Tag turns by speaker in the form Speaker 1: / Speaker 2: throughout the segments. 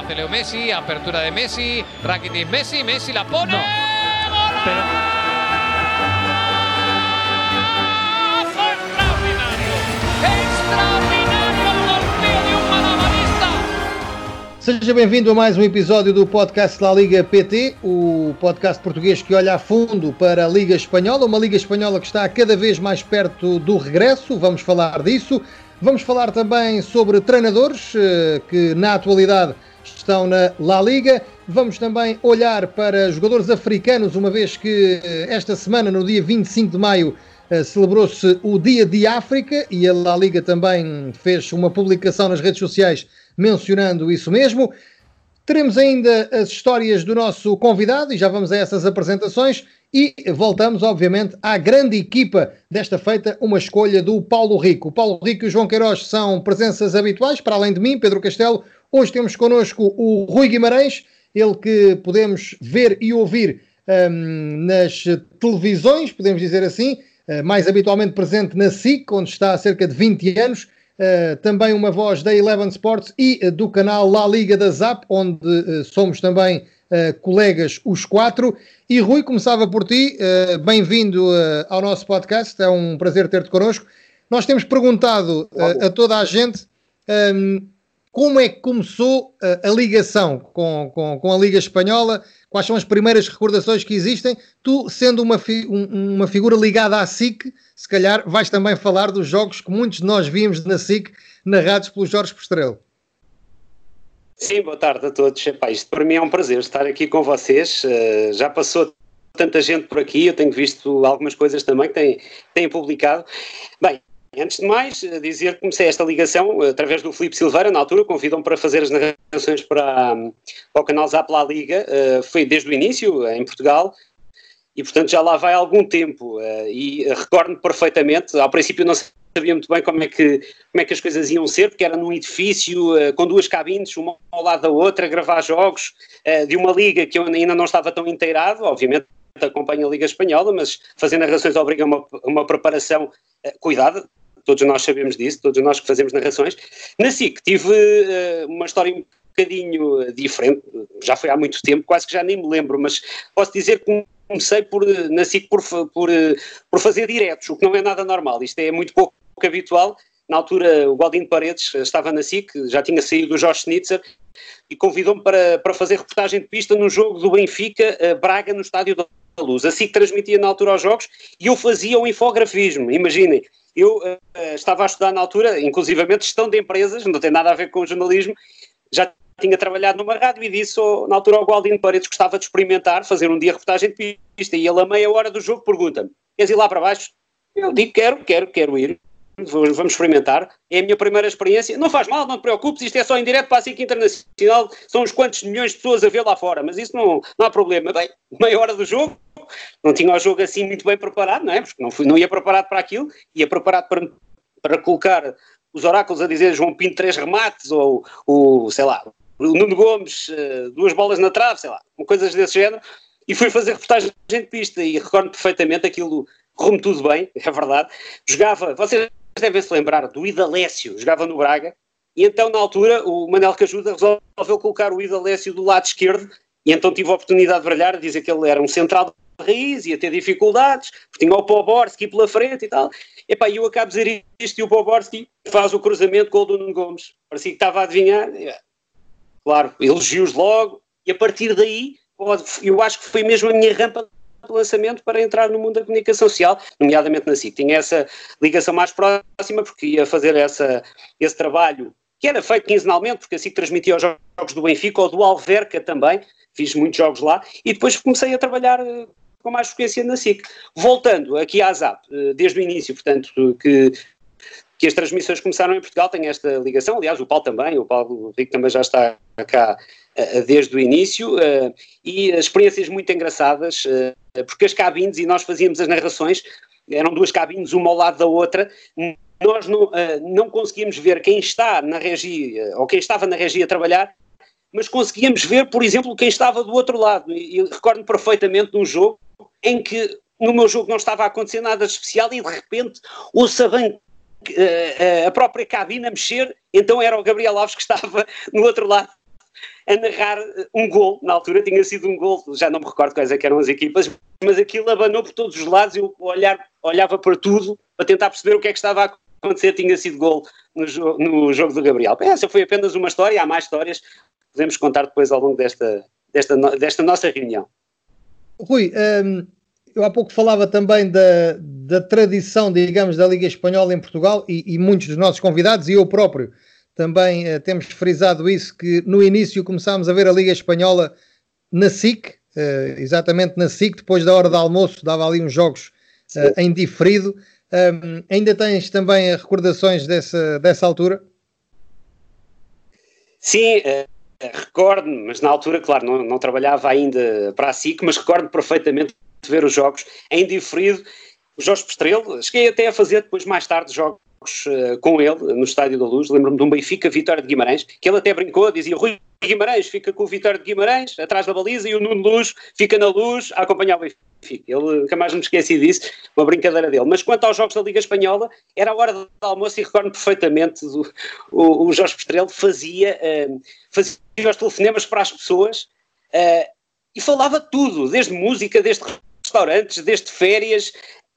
Speaker 1: hace Leo Messi, apertura de Messi, Rakitic Messi, Messi la pone.
Speaker 2: No. Pero
Speaker 1: ¡Extraordinario! ¡Extraordinario golpeo de un malabarista!
Speaker 3: Seja bem-vindo a mais um episódio do podcast La Liga PT, o podcast português que olha a fundo para a Liga Espanhola, uma Liga Espanhola que está cada vez mais perto do regresso, vamos falar disso. Vamos falar também sobre treinadores eh, que na atualidade estão na La Liga. Vamos também olhar para jogadores africanos, uma vez que eh, esta semana, no dia 25 de maio, eh, celebrou-se o Dia de África e a La Liga também fez uma publicação nas redes sociais mencionando isso mesmo. Teremos ainda as histórias do nosso convidado e já vamos a essas apresentações. E voltamos, obviamente, à grande equipa desta feita, uma escolha do Paulo Rico. O Paulo Rico e o João Queiroz são presenças habituais, para além de mim, Pedro Castelo. Hoje temos connosco o Rui Guimarães, ele que podemos ver e ouvir hum, nas televisões, podemos dizer assim, uh, mais habitualmente presente na SIC, onde está há cerca de 20 anos. Uh, também uma voz da Eleven Sports e uh, do canal La Liga da Zap, onde somos também colegas os quatro. E Rui, começava por ti, bem-vindo ao nosso podcast, é um prazer ter-te connosco. Nós temos perguntado a toda a gente um, como é que começou a ligação com, com, com, a Liga Espanhola, quais são as primeiras recordações que existem. Tu, sendo uma, fi, um, uma figura ligada à SIC, se calhar vais também falar dos jogos que muitos de nós víamos na SIC, narrados pelo Jorge Postrelo.
Speaker 4: Sim, boa tarde a todos. Epá, isto para mim é um prazer estar aqui com vocês. Uh, já passou tanta gente por aqui, eu tenho visto algumas coisas também que têm, têm publicado. Bem, Antes de mais, dizer que comecei esta ligação através do Filipe Silveira, na altura, convidam-me para fazer as narrações para, para o canal Zap La Liga, uh, foi desde o início, em Portugal, e portanto já lá vai algum tempo, e recordo-me perfeitamente, ao princípio não sabia muito bem como é que, como é que as coisas iam ser, porque era num edifício com duas cabines, uma ao lado da outra, a gravar jogos de uma liga que eu ainda não estava tão inteirado, obviamente acompanho a Liga Espanhola, mas fazer narrações obriga uma, uma preparação cuidada, todos nós sabemos disso, todos nós que fazemos narrações. Na SIC tive uh, uma história um bocadinho diferente, já foi há muito tempo, quase que já nem me lembro, mas posso dizer que comecei por, na SIC por, por, por fazer diretos, o que não é nada normal, isto é muito pouco habitual. Na altura, o Galdino Paredes estava na SIC, já tinha saído do Jorge Schnitzer, e convidou-me para, para fazer reportagem de pista no jogo do Benfica, Braga, no Estádio da Luz. A SIC transmitia na altura os jogos e eu fazia o infografismo, imaginem eu uh, estava a estudar na altura, inclusivamente gestão de empresas, não tem nada a ver com jornalismo, já tinha trabalhado numa rádio e disse oh, na altura ao Gualdino Paredes que gostava de experimentar, fazer um dia reportagem de pista e ele a meia hora do jogo pergunta-me, queres ir lá para baixo? Eu digo quero, quero, quero ir, vamos experimentar, é a minha primeira experiência, não faz mal, não te preocupes, isto é só em direto para a SIC Internacional, são uns quantos milhões de pessoas a ver lá fora, mas isso não, não há problema, bem, meia hora do jogo, não tinha o jogo assim muito bem preparado, não é? Porque não, fui, não ia preparado para aquilo, ia preparado para, para colocar os oráculos a dizer João Pinto três remates, ou o, sei lá, o Nuno Gomes uh, duas bolas na trave, sei lá, coisas desse género, e fui fazer reportagem de pista e recordo perfeitamente aquilo, correu-me tudo bem, é verdade. Jogava, vocês devem se lembrar do Idalécio, jogava no Braga, e então na altura o Manel Cajuda resolveu colocar o Idalécio do lado esquerdo, e então tive a oportunidade de brilhar, dizer que ele era um central raiz, ia ter dificuldades, porque tinha o Poborski pela frente e tal. Epá, e eu acabo de dizer isto e o Poborski faz o cruzamento com o Nuno Gomes. Parecia que estava a adivinhar. Claro, elogios logo, e a partir daí, eu acho que foi mesmo a minha rampa de lançamento para entrar no mundo da comunicação social, nomeadamente na SIC. Tinha essa ligação mais próxima, porque ia fazer essa, esse trabalho que era feito quinzenalmente, porque a SIC transmitia os jogos do Benfica ou do Alverca também, fiz muitos jogos lá, e depois comecei a trabalhar eh, com mais frequência na SIC. Voltando aqui à ZAP, eh, desde o início, portanto, que, que as transmissões começaram em Portugal, tem esta ligação, aliás, o Paulo também, o Paulo Rico também já está cá eh, desde o início, eh, e experiências muito engraçadas, porque as cabines, e nós fazíamos as narrações, eram duas cabines, uma ao lado da outra, nós não, não conseguíamos ver quem está na regia, ou quem estava na regia a trabalhar, mas conseguíamos ver, por exemplo, quem estava do outro lado. E, e recordo-me perfeitamente um jogo em que no meu jogo não estava a acontecer nada de especial e de repente ouço a, a própria cabine a mexer, então era o Gabriel Alves que estava no outro lado a narrar um gol, na altura tinha sido um gol, já não me recordo quais é eram as equipas, mas aquilo abanou por todos os lados, eu olhar, olhava para tudo para tentar perceber o que é que estava a acontecer, tinha sido gol no, jo no jogo do Gabriel. Essa foi apenas uma história, há mais histórias, podemos contar depois ao longo desta, desta, desta nossa reunião.
Speaker 3: Rui, um, eu há pouco falava também da, da tradição, digamos, da Liga Espanhola em Portugal e, e muitos dos nossos convidados e eu próprio também uh, temos frisado isso, que no início começámos a ver a Liga Espanhola na SIC, uh, exatamente na SIC, depois da hora do almoço, dava ali uns jogos uh, em diferido. Um, ainda tens também recordações dessa, dessa altura?
Speaker 4: Sim, recordo-me, mas na altura, claro, não, não trabalhava ainda para a SIC, mas recordo perfeitamente de ver os jogos em diferido. O Jorge Pestrelo, cheguei até a fazer depois mais tarde jogos uh, com ele no Estádio da Luz, lembro-me de um Benfica Vitória de Guimarães, que ele até brincou, dizia Rui Guimarães fica com o Vitória de Guimarães atrás da baliza e o Nuno Luz fica na luz a acompanhar o Benfica. Ele nunca mais me esqueci disso, uma brincadeira dele. Mas quanto aos jogos da Liga Espanhola, era a hora do almoço e recordo perfeitamente do, o, o Jorge Pestrelo fazia, uh, fazia os telefonemas para as pessoas uh, e falava tudo, desde música, desde restaurantes, desde férias,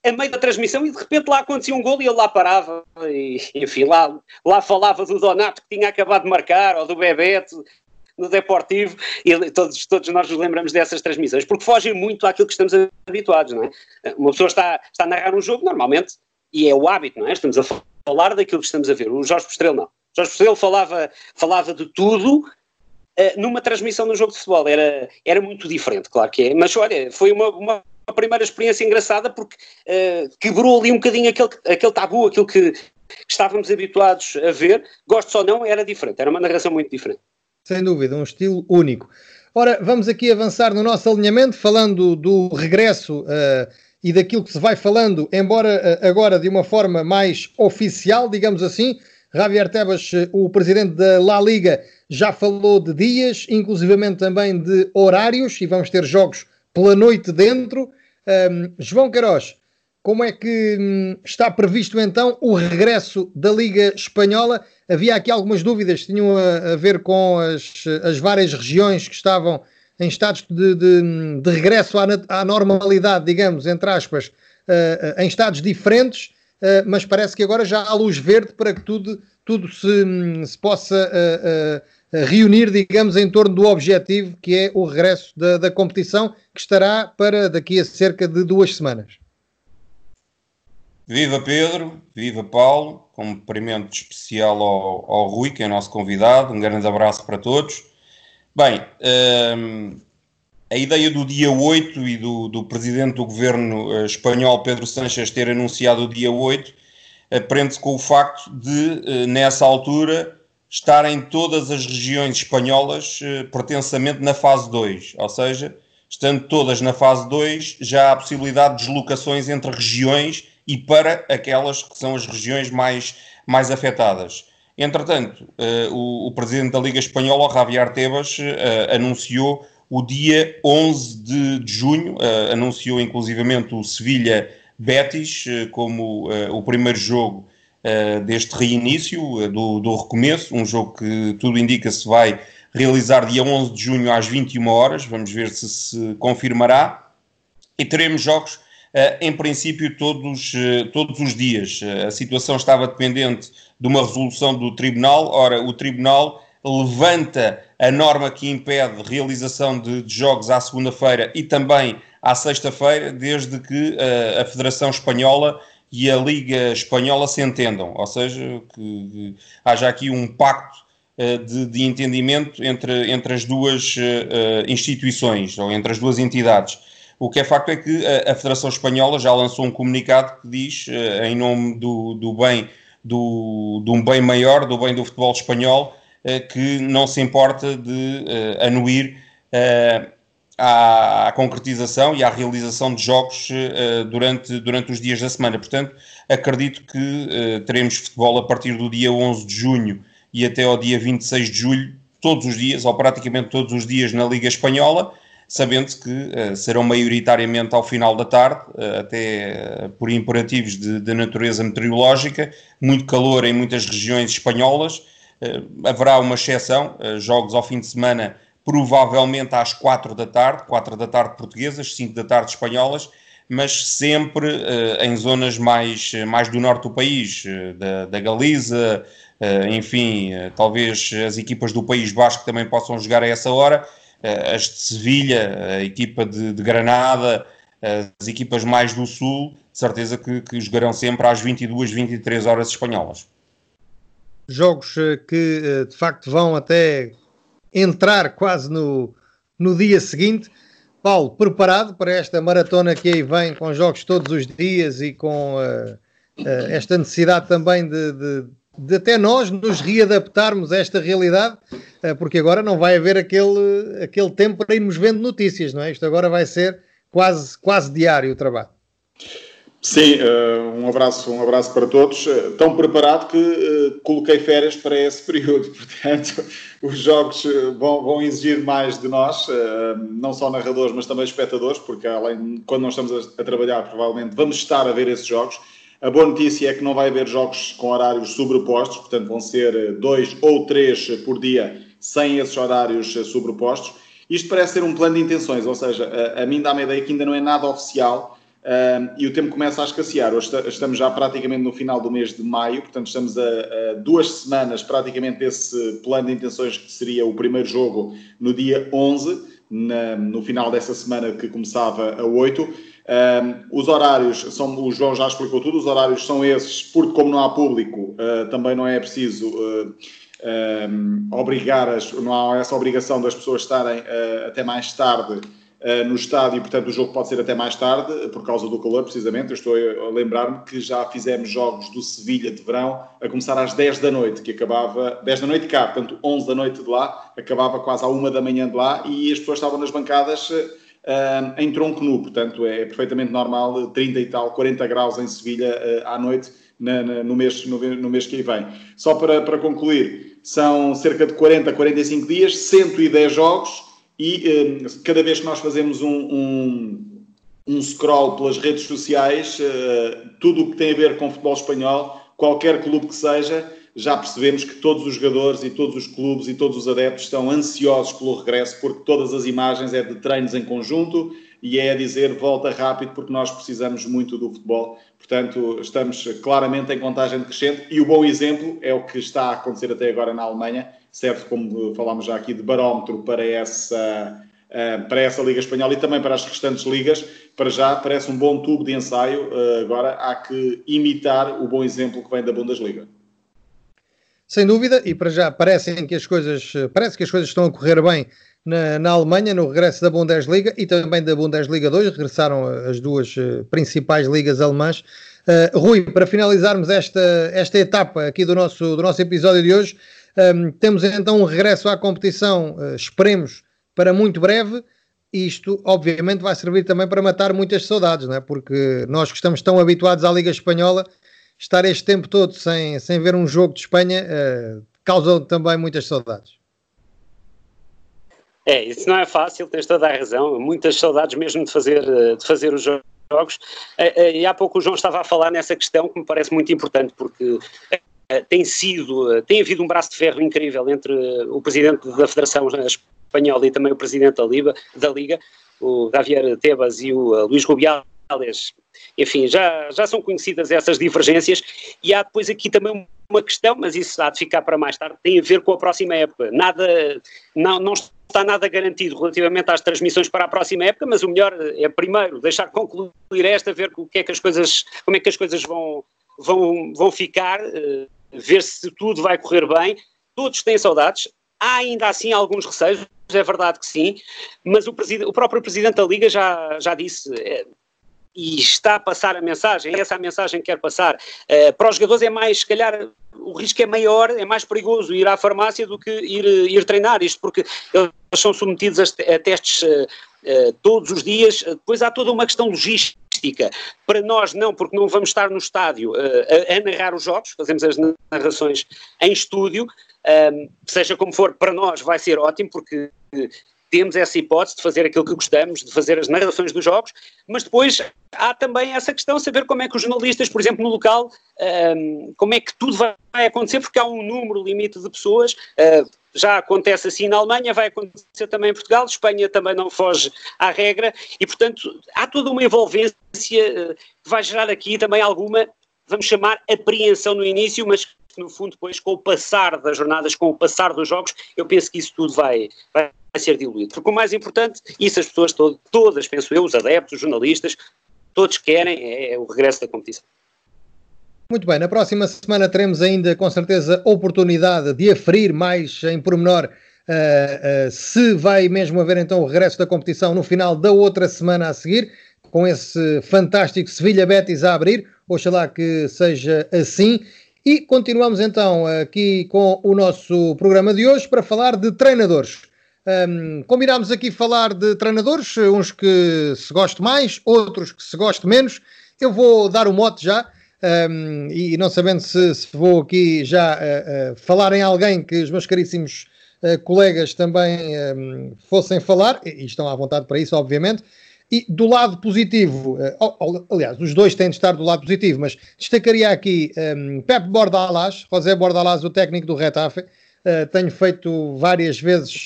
Speaker 4: a meio da transmissão e de repente lá acontecia um gol e ele lá parava e enfim, lá, lá falava do Donato que tinha acabado de marcar ou do Bebeto no Deportivo e todos, todos nós nos lembramos dessas transmissões porque fogem muito àquilo que estamos habituados, não é? Uma pessoa está, está a narrar um jogo normalmente e é o hábito, não é? Estamos a falar daquilo que estamos a ver. O Jorge Postrelo não. O Jorge Postrelo falava, falava de tudo uh, numa transmissão de um jogo de futebol. Era, era muito diferente, claro que é. Mas olha, foi uma, uma primeira experiência engraçada porque uh, quebrou ali um bocadinho aquele, aquele tabu, aquilo que estávamos habituados a ver, gostos ou não, era diferente, era uma narração muito diferente.
Speaker 3: Sem dúvida, um estilo único. Ora, vamos aqui avançar no nosso alinhamento, falando do regresso uh, e daquilo que se vai falando, embora uh, agora de uma forma mais oficial, digamos assim. Javier Tebas, o presidente da La Liga, já falou de dias, inclusivamente também de horários, e vamos ter jogos pela noite dentro. Um, João Queiroz, como é que hum, está previsto então o regresso da Liga Espanhola? Havia aqui algumas dúvidas tinham a, a ver com as, as, várias regiões que estavam em estados de, de, de regresso à, à, normalidade, digamos, entre aspas, uh, em estados diferentes, uh, mas parece que agora já há luz verde para que tudo, tudo se, hum, se possa reunir, digamos, em torno do objetivo que é o regresso da, da competição, que estará para daqui a cerca de duas semanas.
Speaker 2: Viva Pedro, viva Paulo, cumprimento especial ao, ao Rui, que é nosso convidado, um grande abraço para todos. Bem, um, a ideia do dia 8 e do, do presidente do governo uh, espanhol, Pedro Sánchez, ter anunciado o dia 8, aprende-se com o facto de, uh, nessa altura, estarem todas as regiões espanholas eh, pertensamente na fase 2, ou seja, estando todas na fase 2, já há possibilidade de deslocações entre regiões e para aquelas que são as regiões mais, mais afetadas. Entretanto, eh, o, o, presidente da Liga Espanhola, Javier Tebas, eh, anunciou o dia 11 de, de junho, anunciou inclusivamente o Sevilha Betis como o primeiro jogo uh, deste reinício, uh, do, do recomeço, um jogo que tudo indica se vai realizar dia 11 de junho às 21 horas, vamos ver se se confirmará, e teremos jogos uh, em princípio todos, todos os dias. a situação estava dependente de uma resolução do Tribunal, ora, o Tribunal levanta a norma que impede a realização de, de jogos à segunda-feira e também à sexta-feira, desde que uh, a Federação Espanhola e a Liga Espanhola se entendam, ou seja, que, que haja aqui um pacto de, de, entendimento entre, entre as duas uh, instituições, ou entre as duas entidades. O que é facto é que a, a Federação Espanhola já lançou um comunicado que diz, uh, em nome do, do bem, do, de um bem maior, do bem do futebol espanhol, que não se importa de anuir à, à, concretização e à realização de jogos uh, durante, durante os dias da semana. Portanto, acredito que uh, teremos futebol a partir do dia 11 de junho e até ao dia 26 de julho, todos os dias, ou praticamente todos os dias, na Liga Espanhola, sabendo que uh, serão maioritariamente ao final da tarde, até por imperativos de, de natureza meteorológica, muito calor em muitas regiões espanholas haverá uma exceção, jogos ao fim de semana, provavelmente às 4 da tarde, 4 da tarde portuguesas, 5 da tarde espanholas, mas sempre em zonas mais, mais do norte do país, da, da Galiza, enfim, talvez as equipas do País Basco também possam jogar a essa hora, as de Sevilha, a equipa de, de Granada, as equipas mais do Sul, certeza que, que jogarão sempre às 22, 23 horas espanholas.
Speaker 3: Jogos eh, que eh, de facto vão até entrar quase no, no dia seguinte. Paulo, preparado para esta maratona que aí vem, com jogos todos os dias e com uh, uh, esta necessidade também de, de, de, até nós nos readaptarmos a esta realidade, uh, porque agora não vai haver aquele, aquele tempo para irmos vendo notícias, não é? Isto agora vai ser quase, quase diário o trabalho.
Speaker 5: Sim, uh, um, abraço, um abraço para todos. Uh, tão preparado que coloquei férias para esse período, portanto, os jogos vão, vão exigir mais de nós, não só narradores, mas também espectadores, porque além, quando nós estamos a, a, trabalhar, provavelmente vamos estar a ver esses jogos. A boa notícia é que não vai haver jogos com horários sobrepostos, portanto, vão ser dois ou três por dia sem esses horários sobrepostos. Isto parece ser um plano de intenções, ou seja, a, a mim dá-me a ideia que ainda não é nada oficial uh, e o tempo começa a escassear. Hoje estamos já praticamente no final do mês de maio, portanto estamos a, a, duas semanas praticamente desse plano de intenções que seria o primeiro jogo no dia 11, na, no final dessa semana que começava a 8. Os horários, são, o João já explicou tudo, os horários são esses, porque como não há público, uh, também não é preciso uh, um, obrigar, as, não há essa obrigação das pessoas estarem uh, até mais tarde no estádio, portanto o jogo pode ser até mais tarde, por causa do calor, precisamente. Eu estou a lembrar-me que já fizemos jogos do Sevilha de verão a começar às 10 da noite, que acabava, 10 da noite cá, portanto 11 da noite de lá, acabava quase à 1 da manhã de lá e as pessoas estavam nas bancadas uh, em tronco nu, portanto é perfeitamente normal, 30 e tal, 40 graus em Sevilha uh, à noite. Na, na, no, mês, no, no, mês que aí vem. Só para, para concluir, são cerca de 40, 45 dias, 110 jogos e um, cada vez que nós fazemos um, um, um scroll pelas redes sociais, uh, tudo o que tem a ver com futebol espanhol, qualquer clube que seja, já percebemos que todos os jogadores e todos os clubes e todos os adeptos estão ansiosos pelo regresso, porque todas as imagens é de treinos em conjunto e é a dizer volta rápido, porque nós precisamos muito do futebol. Portanto, estamos claramente em contagem decrescente e o bom exemplo é o que está a acontecer até agora na Alemanha, serve, como falámos já aqui, de barómetro para essa, eh, para essa Liga Espanhola e também para as restantes ligas. Para já, parece um bom tubo de ensaio. Eh, agora há que imitar o bom exemplo que vem da Bundesliga.
Speaker 3: Sem dúvida, e para já parecem que as coisas, parece que as coisas estão a correr bem na, na, Alemanha, no regresso da Bundesliga e também da Bundesliga 2, regressaram as duas uh, principais ligas alemãs. Uh, Rui, para finalizarmos esta, esta etapa aqui do nosso, do nosso episódio de hoje, um, ehm, temos então um regresso à competição, uh, esperemos, para muito breve. Isto, obviamente, vai servir também para matar muitas saudades, não é? porque nós que estamos tão habituados à Liga Espanhola, estar este tempo todo sem, sem ver um jogo de Espanha uh, causa também muitas saudades.
Speaker 4: É, isso não é fácil, tens toda a razão. Muitas saudades mesmo de fazer, de fazer os jogos. Eh, eh, e há pouco o João estava a falar nessa questão que me parece muito importante, porque eh, tem sido, tem havido um braço de ferro incrível entre o presidente da Federação Espanhola e também o presidente da Liga, da Liga o Javier Tebas e o Luís Rubiales. Enfim, já, já são conhecidas essas divergências e há depois aqui também uma questão, mas isso há de ficar para mais tarde, tem a ver com a próxima época. Nada, não, não está nada garantido relativamente às transmissões para a próxima época, mas o melhor é primeiro deixar concluir esta, ver o que é que as coisas, como é que as coisas vão, vão, vão ficar, uh, ver se tudo vai correr bem. Todos têm saudades, há ainda assim alguns receios, é verdade que sim, mas o, o próprio Presidente da Liga já, já disse, é, e está a passar a mensagem, é essa a mensagem que quer passar. Uh, para os jogadores é mais, se calhar, o risco é maior, é mais perigoso ir à farmácia do que ir, ir treinar, isto porque eles são submetidos a, testes uh, uh, todos os dias, depois há toda uma questão logística. Para nós não, porque não vamos estar no estádio a, a, narrar os jogos, fazemos as narrações em estúdio, seja como for, para nós vai ser ótimo, porque temos essa hipótese de fazer aquilo que gostamos, de fazer as narrações dos jogos, mas depois há também essa questão, saber como é que os jornalistas, por exemplo, no local, um, como é que tudo vai acontecer, porque há um número limite de pessoas. Uh, já acontece assim na Alemanha, vai acontecer também em Portugal, Espanha também não foge à regra e, portanto, há toda uma envolvência que vai gerar aqui também alguma, vamos chamar, apreensão no início, mas no fundo depois com o passar das jornadas, com o passar dos jogos, eu penso que isso tudo vai, vai ser diluído. Porque o mais importante, isso as pessoas todo, todas, penso eu, os adeptos, os jornalistas, todos querem, é, é o regresso da competição.
Speaker 3: Muito bem, na próxima semana teremos ainda com certeza oportunidade de aferir mais em pormenor uh, uh, se vai mesmo haver então o regresso da competição no final da outra semana a seguir, com esse fantástico Sevilha Betis a abrir, oxalá que seja assim. E continuamos então aqui com o nosso programa de hoje para falar de treinadores. Um, combinámos aqui falar de treinadores, uns que se gostam mais, outros que se gostam menos. Eu vou dar o mote já um, e não sabendo se, se vou aqui já uh, uh, falar em alguém que os meus caríssimos uh, colegas também um, fossem falar, e estão à vontade para isso, obviamente. E do lado positivo, aliás, os dois têm de estar do lado positivo, mas destacaria aqui um, Pep Bordalás, José Bordalás, o técnico do Retafe. tenho feito várias vezes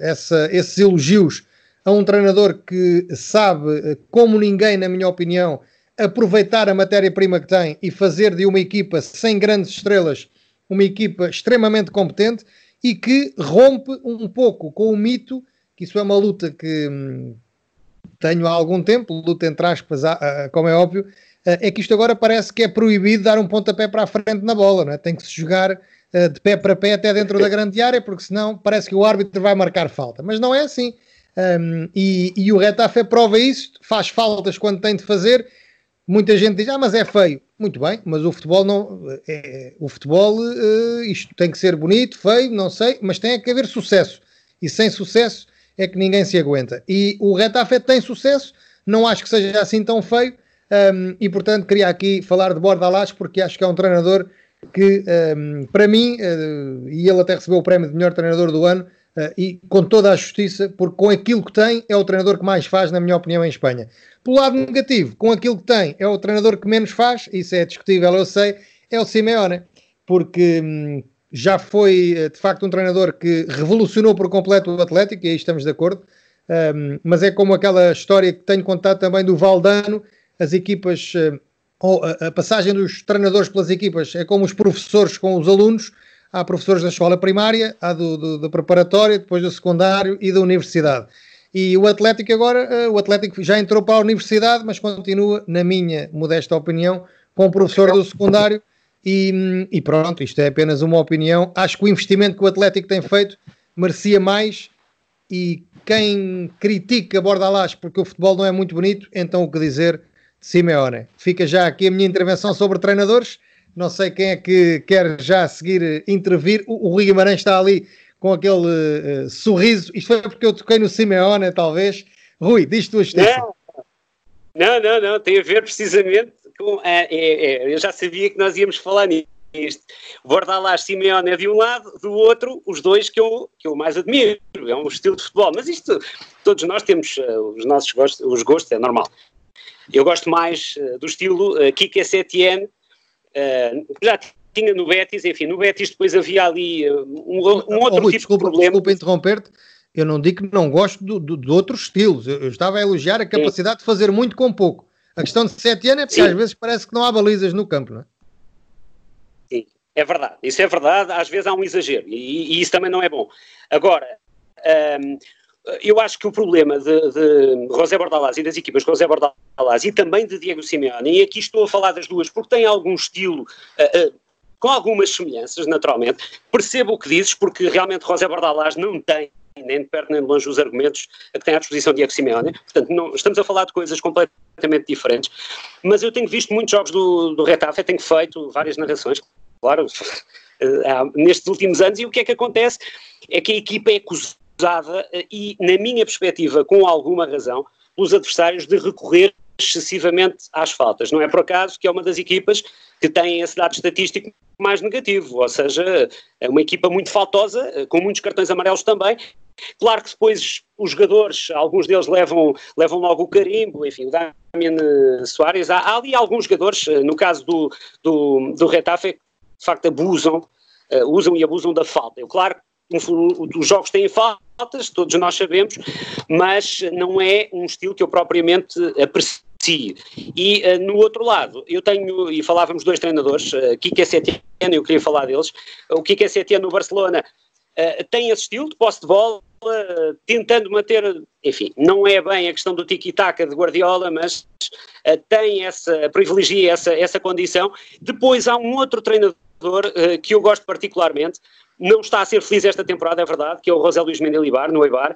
Speaker 3: essa, esses elogios a um treinador que sabe, como ninguém, na minha opinião, aproveitar a matéria-prima que tem e fazer de uma equipa sem grandes estrelas uma equipa extremamente competente e que rompe um pouco com o mito, que isso é uma luta que hum, tenho há algum tempo, luta entre aspas, como é óbvio, é que isto agora parece que é proibido dar um pontapé para a frente na bola, não é? tem que se jogar de pé para pé até dentro da grande área, porque senão parece que o árbitro vai marcar falta. Mas não é assim. Um, e, e, o Retafe prova isso, faz faltas quando tem de fazer Muita gente diz, ah, mas é feio. Muito bem, mas o futebol não. É, o futebol, uh, isto tem que ser bonito, feio, não sei, mas tem que haver sucesso. E sem sucesso é que ninguém se aguenta. E o Retafe tem sucesso, não acho que seja assim tão feio, um, e portanto queria aqui falar de Bordalás, porque acho que é um treinador que, um, para mim, uh, e ele até recebeu o prémio de melhor treinador do ano, uh, e com toda a justiça, porque com aquilo que tem, é o treinador que mais faz, na minha opinião, em Espanha. Pelo lado negativo, com aquilo que tem, é o treinador que menos faz, isso é discutível, eu sei, é o Simeone, porque hum, já foi eh, de facto um treinador que revolucionou por completo o Atlético, e aí estamos de acordo, um, mas é como aquela história que tenho contado também do Valdano, as equipas, ou a, passagem dos treinadores pelas equipas é como os professores com os alunos, há professores da escola primária, há do, do, da preparatória, depois do secundário e da universidade. E o Atlético agora, uh, o Atlético já entrou para a universidade, mas continua, na minha modesta opinião, com o professor do secundário. E, e, pronto, isto é apenas uma opinião. Acho que o investimento que o Atlético tem feito merecia mais. E quem critica Bordalás porque o futebol não é muito bonito, então o que dizer Simeone? Fica já aqui a minha intervenção sobre treinadores. Não sei quem é que quer já seguir eh, intervir. O, o Rui Guimarães está ali com aquele uh, sorriso. Isto foi porque eu toquei no Simeone, talvez. Rui, diz tu a
Speaker 4: não, não, não, não, tem a ver precisamente com. É, é, é, eu já sabia que nós íamos falar nisto. Bordalás Simeone é de um lado, do outro, os dois que eu, que eu mais admiro. É um estilo de futebol. Mas isto, todos nós temos uh, os nossos gostos, os gostos, é normal. Eu gosto mais uh, do estilo uh, Kike Setien, uh, já tinha no Betis, enfim, no Betis depois havia ali um, um outro oh, Rui, tipo
Speaker 3: desculpa,
Speaker 4: de problema.
Speaker 3: Desculpa interromper-te, eu não digo que não gosto do, do, de outros estilos, eu, eu, estava a elogiar a capacidade Sim. de fazer muito com pouco. A questão de sete anos é porque Sim. às vezes parece que não há balizas no campo, não é?
Speaker 4: Sim, é verdade, isso é verdade, às vezes há um exagero e, e isso também não é bom. Agora, um, eu acho que o problema de, de José Bordalás e das equipas de José Bordalás e também de Diego Simeone, e aqui estou a falar das duas porque tem algum estilo uh, uh, com algumas semelhanças, naturalmente, percebo o que dizes porque realmente José Bordalás não tem nem de perto nem de longe os argumentos que tem à disposição Diego Simeone, portanto não, estamos a falar de coisas completamente diferentes, mas eu tenho visto muitos jogos do, do Retafe, tenho feito várias narrações, claro, nestes últimos anos, e o que é que acontece? É que a equipa é acusada usada eh, e, na minha perspectiva, com alguma razão, pelos adversários de recorrer excessivamente às faltas. Não é por acaso que é uma das equipas que têm esse dado estatístico mais negativo, ou seja, é uma equipa muito faltosa, com muitos cartões amarelos também. Claro que depois os jogadores, alguns deles levam, levam logo o carimbo, enfim, o Damian Soares. Há, há, ali alguns jogadores, no caso do, do, do Retafe, que de facto abusam, usam e abusam da falta. Eu, claro, os jogos têm faltas, todos nós sabemos, mas não é um estilo que eu propriamente aprecio. E uh, no outro lado, eu tenho, e falávamos dois treinadores, uh, Kike Setien, eu queria falar deles, o Kike Setien no Barcelona uh, tem esse estilo de posse de bola, uh, tentando manter, enfim, não é bem a questão do tiki-taka de Guardiola, mas tem essa, privilegia essa, essa condição. Depois há um outro treinador que eu gosto particularmente, não está a ser feliz esta temporada, é verdade, que é o José Luís Mendelibar, no Eibar,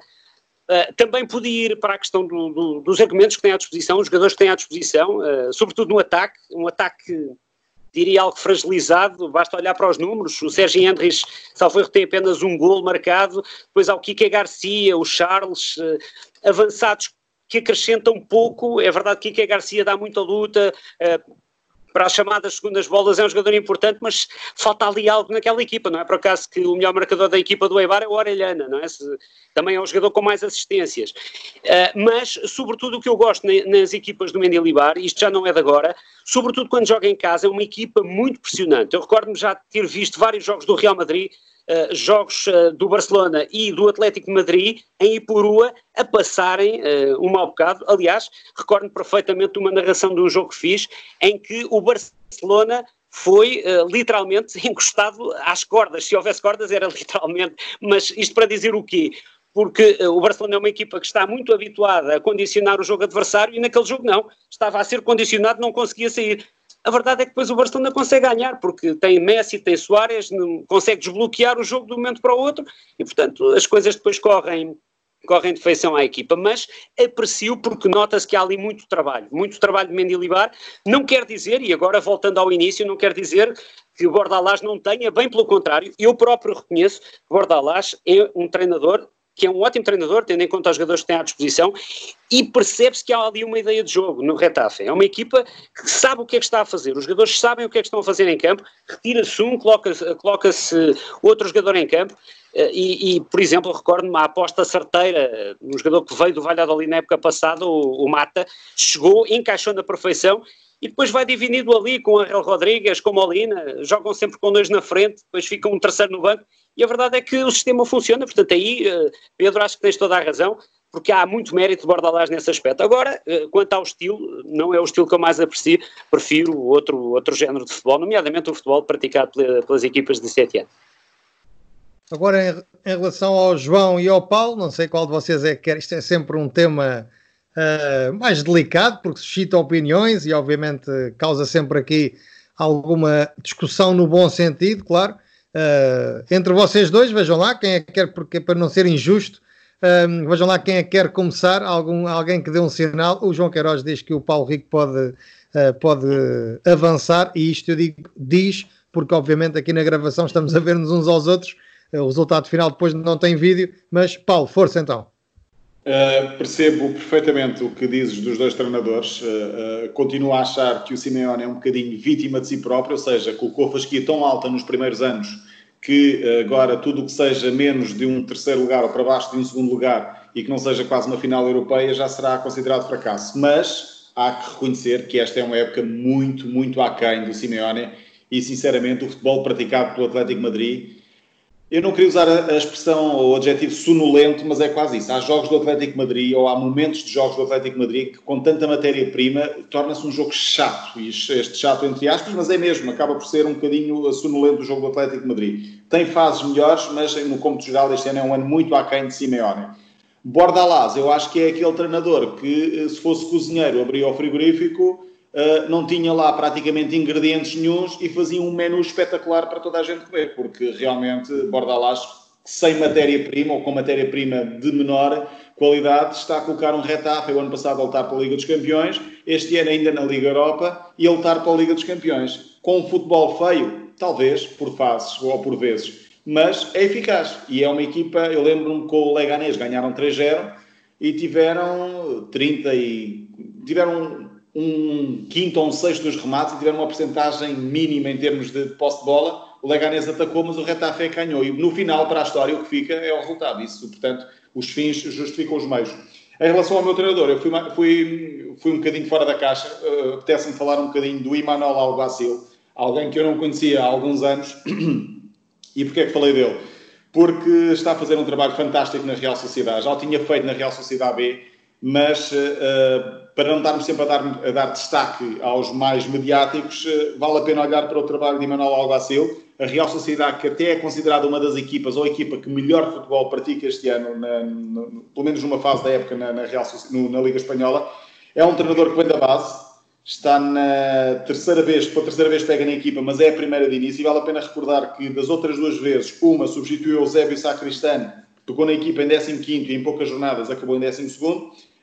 Speaker 4: Uh, também podia ir para a questão do, do, dos argumentos que tem à disposição, os jogadores que têm à disposição, uh, sobretudo no ataque, um ataque, diria algo fragilizado, basta olhar para os números, o Sérgio Henrich, salvo tem apenas um gol marcado, depois há o Kike Garcia, o Charles, uh, avançados que acrescentam pouco, é verdade que Kike Garcia dá muita luta, para as chamadas segundas bolas é um jogador importante, mas falta ali algo naquela equipa, não é? Por acaso que o melhor marcador da equipa do Eibar é o Orelhana, não é? Também é um jogador com mais assistências. Uh, mas, sobretudo, o que eu gosto nas equipas do Mendilibar, isto já não é de agora, sobretudo quando joga em casa, é uma equipa muito pressionante. Eu recordo-me já ter visto vários jogos do Real Madrid Uh, jogos uh, do Barcelona e do Atlético de Madrid em Ipurua a passarem uh, um mau bocado. Aliás, recordo perfeitamente uma narração de um jogo que fiz em que o Barcelona foi literalmente encostado às cordas. Se houvesse cordas era literalmente, mas isto para dizer o quê? Porque o Barcelona é uma equipa que está muito habituada a condicionar o jogo adversário e naquele jogo não. Estava a ser condicionado, não conseguia sair. A verdade é que depois o Barcelona consegue ganhar, porque tem Messi, tem Soares, consegue desbloquear o jogo de um momento para o outro e, portanto, as coisas depois correm, correm de feição à equipa, mas aprecio porque nota-se que há ali muito trabalho, muito trabalho de Mendilibar, não quer dizer, e agora voltando ao início, não quer dizer que o Bordalás não tenha, bem pelo contrário, eu próprio reconheço que Bordalás é um treinador que é um ótimo treinador, tendo em conta os jogadores que tem à disposição, e percebe-se que há ali uma ideia de jogo no Retafe. É uma equipa que sabe o que é que está a fazer, os jogadores sabem o que é que estão a fazer em campo, retira-se um, coloca-se coloca outro jogador em campo, eh, e, e, por exemplo, recordo-me a aposta certeira, um jogador que veio do Valladolid na época passada, o, o Mata, chegou, encaixou na perfeição e depois vai dividido ali com o Ariel Rodrigues, com Molina, jogam sempre com dois na frente, depois fica um terceiro no banco, e a verdade é que o sistema funciona, portanto aí, eh, Pedro, acho que tens toda a razão, porque há muito mérito de Bordalás nesse aspecto. Agora, eh, quanto ao estilo, não é o estilo que eu mais aprecio, prefiro outro, outro género de futebol, nomeadamente o futebol praticado pelas equipas de 7 anos.
Speaker 3: Agora, em, relação ao João e ao Paulo, não sei qual de vocês é que quer, isto é sempre um tema uh, mais delicado, porque suscita opiniões e, obviamente, causa sempre aqui alguma discussão no bom sentido, claro. Uh, entre vocês dois, vejam lá quem é que quer, porque para não ser injusto, um, vejam lá quem é que quer começar. Algum, alguém que dê um sinal. O João Queiroz diz que o Paulo Rico pode, uh, pode avançar, e isto eu digo, diz, porque obviamente aqui na gravação estamos a ver-nos uns aos outros. O resultado final depois não tem vídeo, mas Paulo, força então.
Speaker 5: Uh, percebo perfeitamente o que dizes dos dois treinadores. Uh, uh, continuo a achar que o Simeone é um bocadinho vítima de si próprio, ou seja, colocou a fasquia tão alta nos primeiros anos que agora tudo o que seja menos de um terceiro lugar ou para baixo de um segundo lugar e que não seja quase uma final europeia já será considerado fracasso. Mas há que reconhecer que esta é uma época muito, muito aquém do Simeone e, sinceramente, o futebol praticado pelo Atlético Madrid eu não queria usar a, expressão ou o adjetivo sonolento, mas é quase isso. Há jogos do Atlético Madrid ou há momentos de jogos do Atlético Madrid que, com tanta matéria-prima, torna-se um jogo chato. E este chato, entre aspas, mas é mesmo, acaba por ser um bocadinho sonolento do jogo do Atlético Madrid. Tem fases melhores, mas no cômputo geral, este ano é um ano muito aquém de Simeone. Bordalás, eu acho que é aquele treinador que, eh, se fosse cozinheiro, abria o frigorífico Uh, não tinha lá praticamente ingredientes nenhums e fazia um menu espetacular para toda a gente comer, porque realmente Bordalás, sem matéria-prima ou com matéria-prima de menor qualidade, está a colocar um retafe. O ano passado a lutar para a Liga dos Campeões, este ano ainda na Liga Europa e a lutar para a Liga dos Campeões. Com um futebol feio, talvez, por fases ou por vezes, mas é eficaz. E é uma equipa, eu lembro-me que o Leganês ganharam 3-0 e tiveram 30 e... tiveram um quinto ou um sexto dos remates e tiveram uma porcentagem mínima em termos de posse de bola. O Leganés atacou, mas o Retafe ganhou. E no final, para a história, o que fica é o resultado. Isso, portanto, os fins justificam os meios. Em relação ao meu treinador, eu fui, fui, fui um bocadinho fora da caixa. Uh, Apetece-me falar um bocadinho do Imanol Alguacil, alguém que eu não conhecia há alguns anos. e porquê é que falei dele? Porque está a fazer um trabalho fantástico na Real Sociedade. Já o tinha feito na Real Sociedade B, mas uh, para não estarmos sempre a dar, a dar destaque aos mais mediáticos, uh, vale a pena olhar para o trabalho de Imanol Alguacil a Real Sociedade, que até é considerada uma das equipas, ou a equipa que melhor futebol pratica este ano, na, no, pelo menos numa fase da época na, na, Real, no, na Liga Espanhola, é um treinador que vem da base, está na terceira vez, pela terceira vez pega na equipa, mas é a primeira de início, e vale a pena recordar que das outras duas vezes, uma substituiu Eusébio Sacristano, tocou na equipa em 15 e em poucas jornadas acabou em 12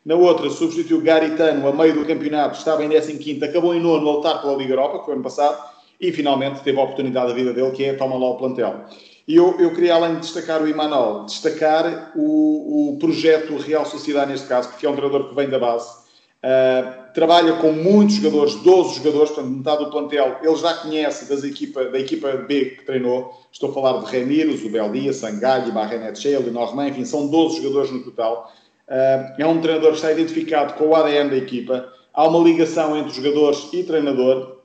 Speaker 5: na outra substituiu Garitano a meio do campeonato, estava em 15 acabou em nono a lutar pela Liga Europa, que foi ano passado, e finalmente teve a oportunidade da vida dele, que é toma lá o plantel. E eu, eu queria, além de destacar o Imanol, destacar o, o projeto Real Sociedade, neste caso, porque é um treinador que vem da base, uh, trabalha com muitos jogadores, 12 jogadores, portanto, metade do plantel, ele já conhece das equipa, da equipa B que treinou, estou a falar de Remiros, o Beldia, Sangalli, Barrenet Shea, Norman, enfim, são 12 jogadores no total. Uh, é um treinador que está identificado com o ADN da equipa, há uma ligação entre jogadores e treinador,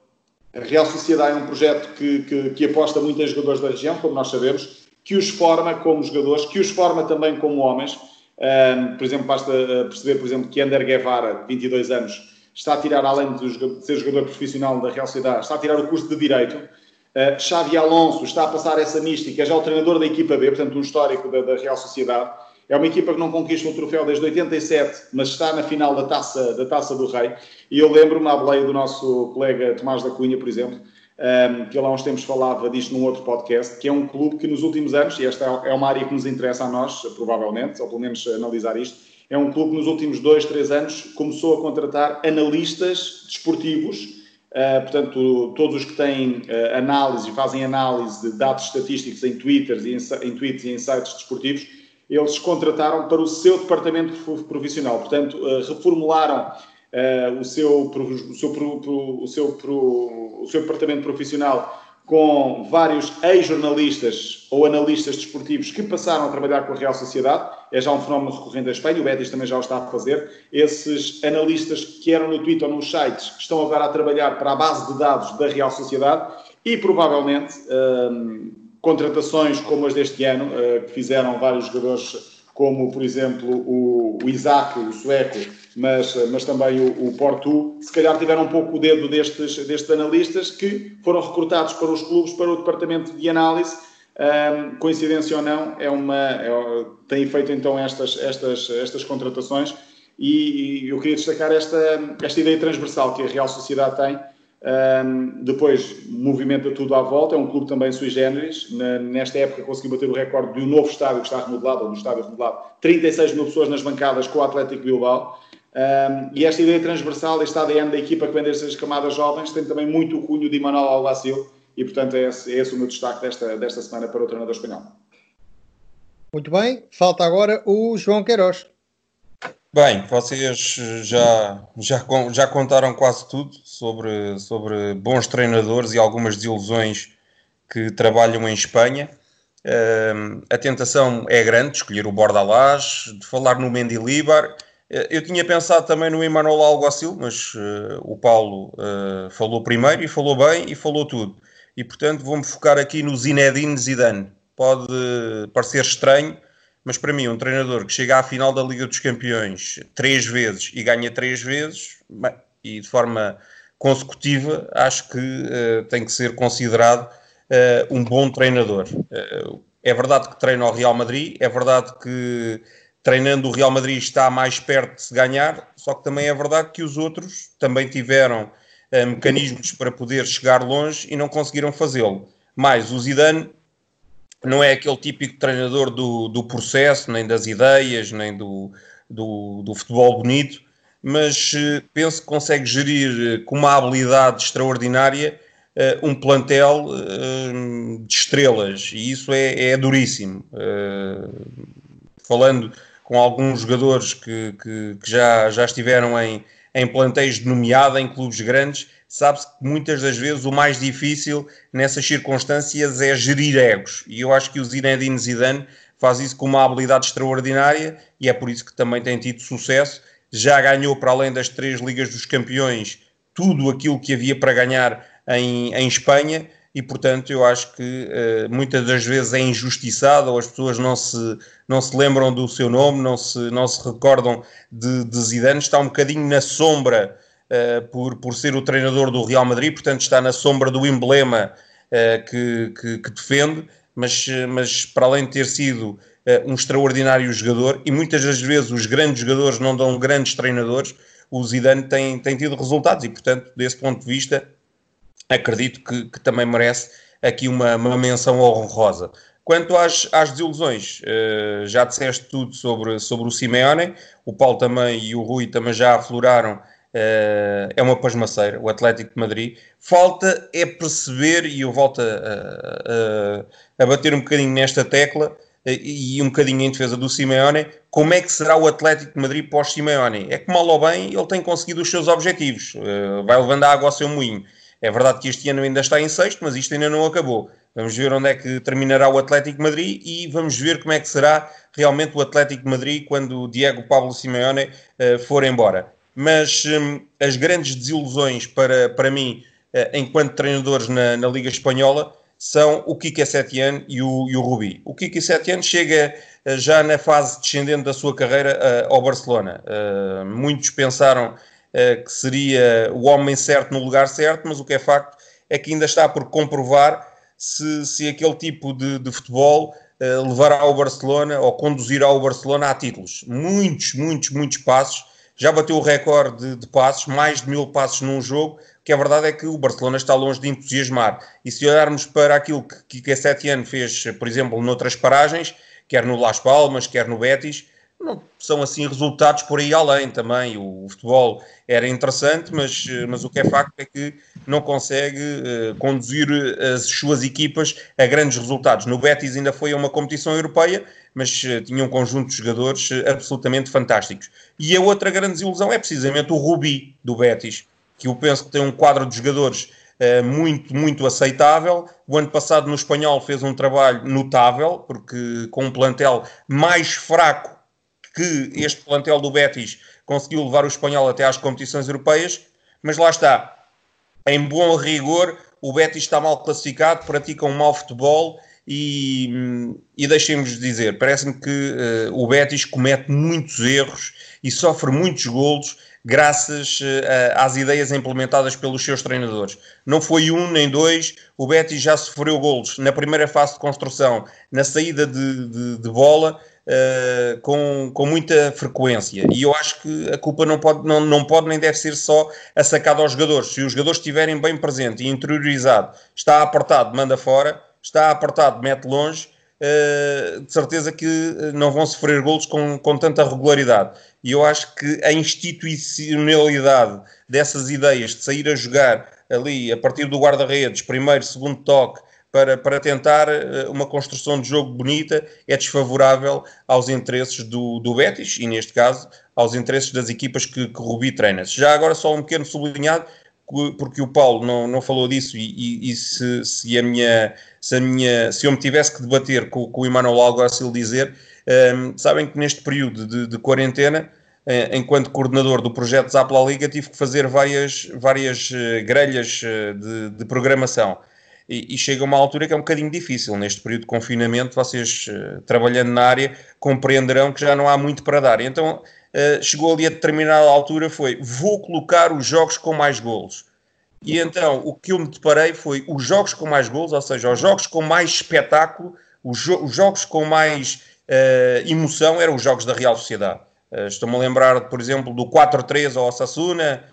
Speaker 5: a Real Sociedade é um projeto que, que, que, aposta muito em jogadores da região, como nós sabemos, que os forma como jogadores, que os forma também como homens. Um, por exemplo, basta uh, perceber, por exemplo, que Ander Guevara, de 22 anos, está a tirar, além de ser jogador profissional da Real Sociedade, está a tirar o curso de Direito. Uh, Xavi Alonso está a passar essa mística, já é o treinador da equipa B, portanto, um histórico da, da Real Sociedade. É uma equipa que não conquista um troféu desde 87, mas está na final da Taça, da taça do Rei. E eu lembro-me à boleia do nosso colega Tomás da Cunha, por exemplo, um, que ele há uns tempos falava disto num outro podcast, que é um clube que nos últimos anos, e esta é uma área que nos interessa a nós, provavelmente, ou pelo menos analisar isto, é um clube que nos últimos dois, três anos começou a contratar analistas desportivos, Uh, portanto, todos os que têm uh, análise fazem análise de dados estatísticos em, Twitters e em, em tweets e em sites desportivos, eles contrataram para o seu departamento profissional. Portanto, uh, reformularam uh, o, seu, o, seu, o, seu, o seu departamento profissional com vários ex-jornalistas ou analistas desportivos que passaram a trabalhar com a Real Sociedade. É já um fenómeno recorrente em Espanha, o Betis também já o está a fazer. Esses analistas que eram no Twitter ou nos sites estão agora a trabalhar para a base de dados da Real Sociedade e provavelmente um, contratações como as deste ano, uh, que fizeram vários jogadores, como por exemplo o, Isaac, o sueco, mas, mas também o, o Porto, se calhar tiveram um pouco o dedo destes, destes analistas que foram recrutados para os clubes, para o departamento de análise. Um, coincidência ou não, é uma, é, tem feito então estas, estas, estas contratações e, e eu queria destacar esta, esta ideia transversal que a Real Sociedade tem um, depois movimenta tudo à volta, é um clube também sui generis. Na, nesta época conseguiu bater o recorde de um novo estádio que está remodelado, ou do estádio remodelado, 36 mil pessoas nas bancadas com o Atlético Bilbao. Um, e esta ideia transversal, este ADN da equipa que vem destas camadas jovens, tem também muito o cunho de Manuel Alguacil e, portanto, é esse, é esse o meu destaque desta, desta semana para o treinador espanhol.
Speaker 3: Muito bem, falta agora o João Queiroz.
Speaker 2: Bem, vocês já, já, já contaram quase tudo sobre, sobre bons treinadores e algumas desilusões que trabalham em Espanha. Uh, a tentação é grande de escolher o Bordalás, de falar no Mendilibar. Uh, eu tinha pensado também no Emanuel Alguacil, mas uh, o Paulo eh, falou primeiro e falou bem e falou tudo. E portanto vou-me focar aqui no Zinedine Zidane. Pode parecer estranho, mas para mim, um treinador que chega à final da Liga dos Campeões três vezes e ganha três vezes, e de forma consecutiva, acho que uh, tem que ser considerado uh, um bom treinador. Uh, é verdade que treina o Real Madrid, é verdade que treinando o Real Madrid está mais perto de se ganhar, só que também é verdade que os outros também tiveram mecanismos para poder chegar longe e não conseguiram fazê-lo. Mais o Zidane não é aquele típico treinador do, do processo, nem das ideias, nem do, do, do futebol bonito, mas uh, penso que consegue gerir uh, com uma habilidade extraordinária uh, um plantel de estrelas, e isso é, é duríssimo. falando com alguns jogadores que, que, que, já, já estiveram em, em plantéis de nomeada, em clubes grandes, sabe-se que muitas das vezes o mais difícil nessas circunstâncias é gerir egos. E eu acho que o Zinedine Zidane faz isso com uma habilidade extraordinária e é por isso que também tem tido sucesso. Já ganhou, para além das três Ligas dos Campeões, tudo aquilo que havia para ganhar em, em Espanha e portanto eu acho que uh, muitas das vezes é injustiçado ou as pessoas não se, não se lembram do seu nome, não se, não se recordam de, de Zidane, está um bocadinho na sombra uh, por, por ser o treinador do Real Madrid, portanto está na sombra do emblema uh, que, que, que, defende, mas, mas para além de ter sido um extraordinário jogador, e muitas das vezes os grandes jogadores não dão grandes treinadores, o Zidane tem, tem tido resultados e portanto desse ponto de vista acredito que, que também merece aqui uma, uma menção honrosa. Quanto às, às desilusões, já disseste tudo sobre, sobre o Simeone, o Paulo também e o Rui também já afloraram, é uma pasmaceira, o Atlético de Madrid. Falta é perceber, e eu volto a, a, a bater um bocadinho nesta tecla, uh, e um bocadinho em defesa do Simeone, como é que será o Atlético de Madrid pós-Simeone? É que mal ou bem ele tem conseguido os seus objetivos, vai levando a água ao seu moinho é verdade que este ano ainda está em sexto, mas isto ainda não acabou. Vamos ver onde é que terminará o Atlético de Madrid e vamos ver como é que será realmente o Atlético de Madrid quando o Diego Pablo Simeone for embora. Mas um, as grandes desilusões para, para mim, uh, enquanto treinadores na, na, Liga Espanhola, são o Kike Setien e o, e o Rubi. O Kike Setien chega uh, já na fase descendente da sua carreira ao Barcelona. muitos pensaram que seria o homem certo no lugar certo, mas o que é facto é que ainda está por comprovar se, se aquele tipo de, de futebol levará o Barcelona ou conduzirá o Barcelona a títulos. Muitos, muitos, muitos passos. Já bateu o recorde de, passos, mais de mil passos num jogo, que a verdade é que o Barcelona está longe de entusiasmar. E se olharmos para aquilo que, a Setiano fez, por exemplo, noutras paragens, quer no Las Palmas, quer no Betis, não são assim resultados por aí além também. O, futebol era interessante, mas, mas o que é facto é que não consegue uh, conduzir as suas equipas a grandes resultados. No Betis ainda foi a uma competição europeia, mas uh, tinha um conjunto de jogadores absolutamente fantásticos. E a outra grande desilusão é precisamente o Rubi do Betis, que eu penso que tem um quadro de jogadores muito, muito aceitável. O ano passado no Espanhol fez um trabalho notável, porque com um plantel mais fraco que este plantel do Betis conseguiu levar o espanhol até às competições europeias, mas lá está. Em bom rigor, o Betis está mal classificado, pratica um mau futebol e, e deixem-nos dizer, parece-me que uh, o Betis comete muitos erros e sofre muitos golos graças uh, às ideias implementadas pelos seus treinadores. Não foi um nem dois, o Betis já sofreu golos na primeira fase de construção, na saída de, de, de bola, uh, com, com muita frequência. E eu acho que a culpa não pode, não, não pode nem deve ser só a sacada aos jogadores. Se os jogadores estiverem bem presentes e interiorizado, está apertado, manda fora, está apertado, mete longe, uh, de certeza que não vão sofrer golos com, com tanta regularidade. E eu acho que a institucionalidade dessas ideias de sair a jogar ali a partir do guarda-redes, primeiro, segundo toque, para, para tentar eh, uma construção de jogo bonita é desfavorável aos interesses do, do Betis e, neste caso, aos interesses das equipas que, que Rubi treina. Já agora, só um pequeno sublinhado, porque o Paulo não, não falou disso e, e, e se, se, a minha, se, a minha, se eu me tivesse que debater com, com o Emanuel Alguacil dizer, um, ehm, sabem que neste período de, de quarentena, eh, enquanto coordenador do projeto Zap La Liga, tive que fazer várias, várias uh, grelhas de, de programação e, e, chega uma altura que é um bocadinho difícil. Neste período de confinamento, vocês uh, trabalhando na área compreenderão que já não há muito para dar. Então uh, chegou ali a determinada altura foi vou colocar os jogos com mais golos. E então o que eu me deparei foi os jogos com mais golos, ou seja, os jogos com mais espetáculo, os, jo os jogos com mais uh, emoção eram os jogos da Real Sociedade. Estou-me a lembrar, por exemplo, do 4-3 ao Osasuna,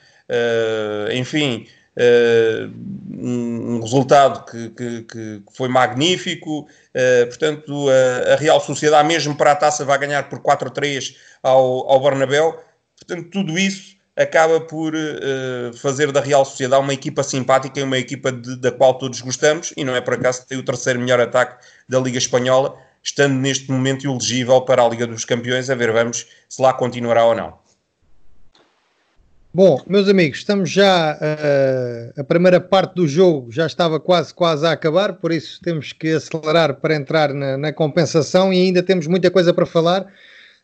Speaker 2: enfim, Uh, um resultado que, que, que, foi magnífico. Uh, portanto, a, a, Real Sociedade, mesmo para a taça, vai ganhar por 4-3 ao, ao. Portanto, tudo isso acaba por uh, fazer da Real Sociedade uma equipa simpática e uma equipa de, da qual todos gostamos. E não é por acaso que tem o terceiro melhor ataque da Liga Espanhola, estando neste momento elegível para a Liga dos Campeões. A ver, vamos se lá continuará ou não.
Speaker 3: Bom, meus amigos, estamos já. Uh, a primeira parte do jogo já estava quase, quase a acabar, por isso temos que acelerar para entrar na, na compensação e ainda temos muita coisa para falar.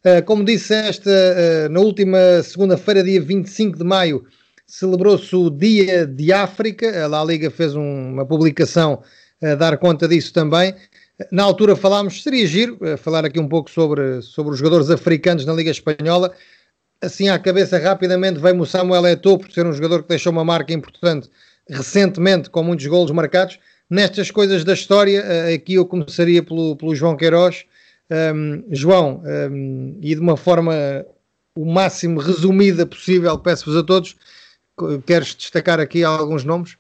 Speaker 3: Uh, como disse, esta, uh, na última segunda-feira, dia 25 de maio, celebrou-se o Dia de África. A La Liga fez um, uma publicação a dar conta disso também. Na altura falámos, seria giro falar aqui um pouco sobre, sobre os jogadores africanos na Liga Espanhola assim à cabeça rapidamente veio-me o Samuel Eto'o por ser um jogador que deixou uma marca importante recentemente com muitos golos marcados. Nestas coisas da história, eh, aqui eu começaria pelo, pelo João Queiroz. Um, João, um, e de uma forma o máximo resumida possível, peço-vos a todos, queres destacar aqui alguns nomes?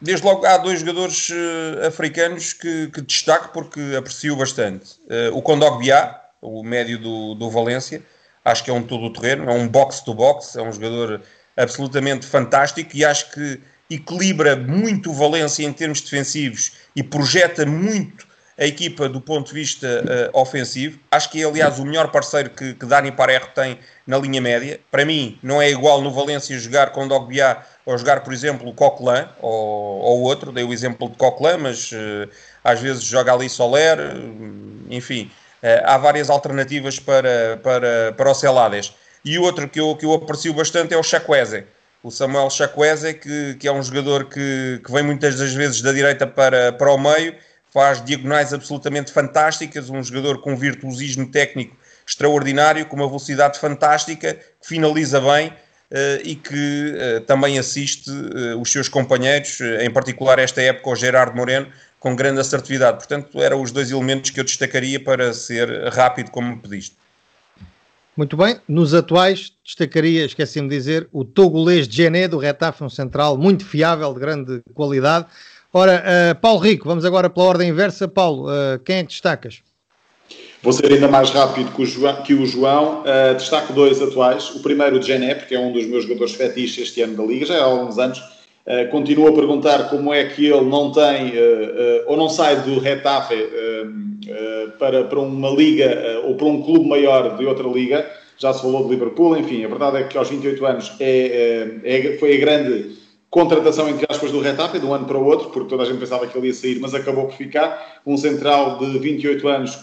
Speaker 2: Desde logo há dois jogadores uh, africanos que, que destaco porque aprecio bastante. Uh, o Condogbiá, o médio do, do Valência, acho que é um todo-terreno, é um box-to-box, é um jogador absolutamente fantástico e acho que equilibra muito o Valência em termos defensivos e projeta muito a equipa do ponto de vista uh, ofensivo. Acho que é, aliás, o melhor parceiro que, que Dani Parejo tem na linha média. Para mim, não é igual no Valência jogar com Dogbiá ou jogar, por exemplo, o Coquelin ou, ou outro. Dei o exemplo de Coquelin, mas uh, às vezes joga ali Soler, enfim. Eh, há várias alternativas para, para, para o Celades. E outro que eu, que eu aprecio bastante é o Chakweze. O Samuel Chakweze, que, que é um jogador que, que vem muitas das vezes da direita para, para o meio, faz diagonais absolutamente fantásticas, um jogador com virtuosismo técnico extraordinário, com uma velocidade fantástica, que finaliza bem uh, e que uh, também assiste uh, os seus companheiros, em particular esta época o Gerardo Moreno, com grande assertividade. Portanto, eram os dois elementos que eu destacaria para ser rápido, como me pediste.
Speaker 3: Muito bem. Nos atuais, destacaria, esqueci-me de dizer, o togolês Gené do Retafe, um central muito fiável, de grande qualidade. Ora, uh, Paulo Rico, vamos agora pela ordem inversa. Paulo, uh, quem é que destacas?
Speaker 5: Vou ser ainda mais rápido que o João. Que o João. Uh, destaco dois atuais. O primeiro, o Gené, porque é um dos meus jogadores fetiches este ano da Liga, já há alguns anos Uh, continuo a perguntar como é que ele não tem uh, uh, ou não sai do Retafe para, para uma liga ou para um clube maior de outra liga. Já se falou de Liverpool, enfim, a verdade é que aos 28 anos é, é, foi a grande contratação, entre aspas, do Retafe, de um ano para o outro, porque toda a gente pensava que ele ia sair, mas acabou por ficar. Um central de 28 anos,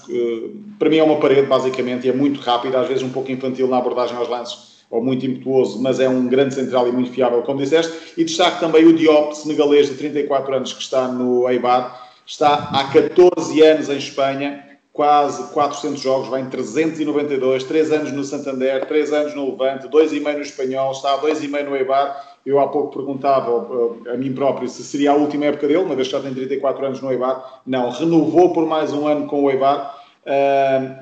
Speaker 5: para mim é uma parede, basicamente, e é muito rápido, às vezes um pouco infantil na abordagem aos lances ou muito impetuoso, mas é um grande central e muito fiável, como disseste. E destaque também o Diop, senegalês de 34 anos, que está no Eibar. Está há 14 anos em Espanha, quase 400 jogos, vai em 392, 3 anos no Santander, 3 anos no Levante, 2,5 no Espanhol, está há 2,5 no Eibar. Eu há pouco perguntava a mim próprio se seria a última época dele, uma vez que já tem 34 anos no Eibar. Não, renovou por mais um ano com o Eibar.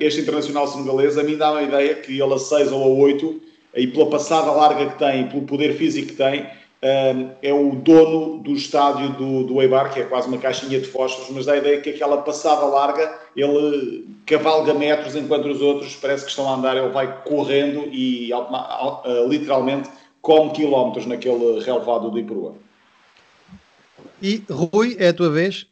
Speaker 5: Este internacional senegalês, a mim dá uma ideia que ele a 6 ou a 8 e pela passada larga que tem, pelo poder físico que tem, hum, é o dono do estádio do, do Eibar, que é quase uma caixinha de fósforos, mas dá a ideia que aquela passada larga, ele cavalga metros, enquanto os outros parece que estão a andar, ele vai correndo e literalmente come quilómetros naquele relevado de Iperua.
Speaker 3: E Rui, é a tua vez.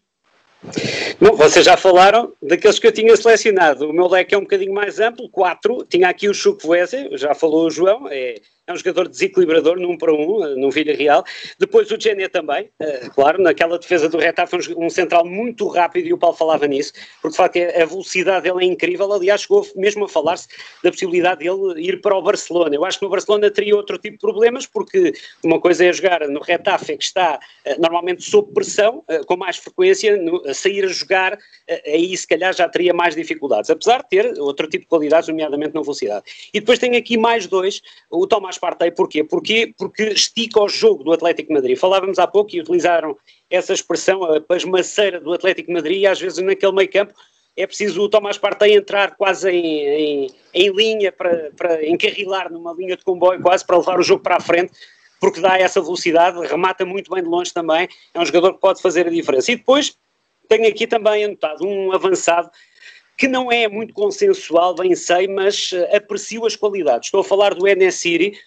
Speaker 4: Bom, vocês já falaram daqueles que eu tinha selecionado. O meu leque é um bocadinho mais amplo, quatro. Tinha aqui o Chukwueze, já falou o João, é é um jogador desequilibrador num para um, eh, no Vila Real. Depois o Gené também, uh, claro, naquela defesa do Retafe, um, um, central muito rápido, e o Paulo falava nisso, porque de facto é, a velocidade dele é incrível. Aliás, chegou mesmo a falar-se da possibilidade dele ir para o Barcelona. Eu acho que no Barcelona teria outro tipo de problemas, porque uma coisa é jogar no Retafe, que está uh, normalmente sob pressão, com mais frequência, a sair a jogar, aí se calhar já teria mais dificuldades, apesar de ter outro tipo de qualidades, nomeadamente na velocidade. E depois tem aqui mais dois, o Tomás Partey, porquê? porquê? Porque estica o jogo do Atlético Madrid. Falávamos há pouco e utilizaram essa expressão, a pasmaceira do Atlético Madrid, e às vezes naquele meio campo é preciso o Tomás Partey entrar quase em, em, em linha para, para encarrilar numa linha de comboio quase para levar o jogo para a frente, porque dá essa velocidade, remata muito bem de longe também, é um jogador que pode fazer a diferença. E depois tenho aqui também anotado um avançado que não é muito consensual, bem sei, mas uh, aprecio as qualidades. Estou a falar do Enesiri.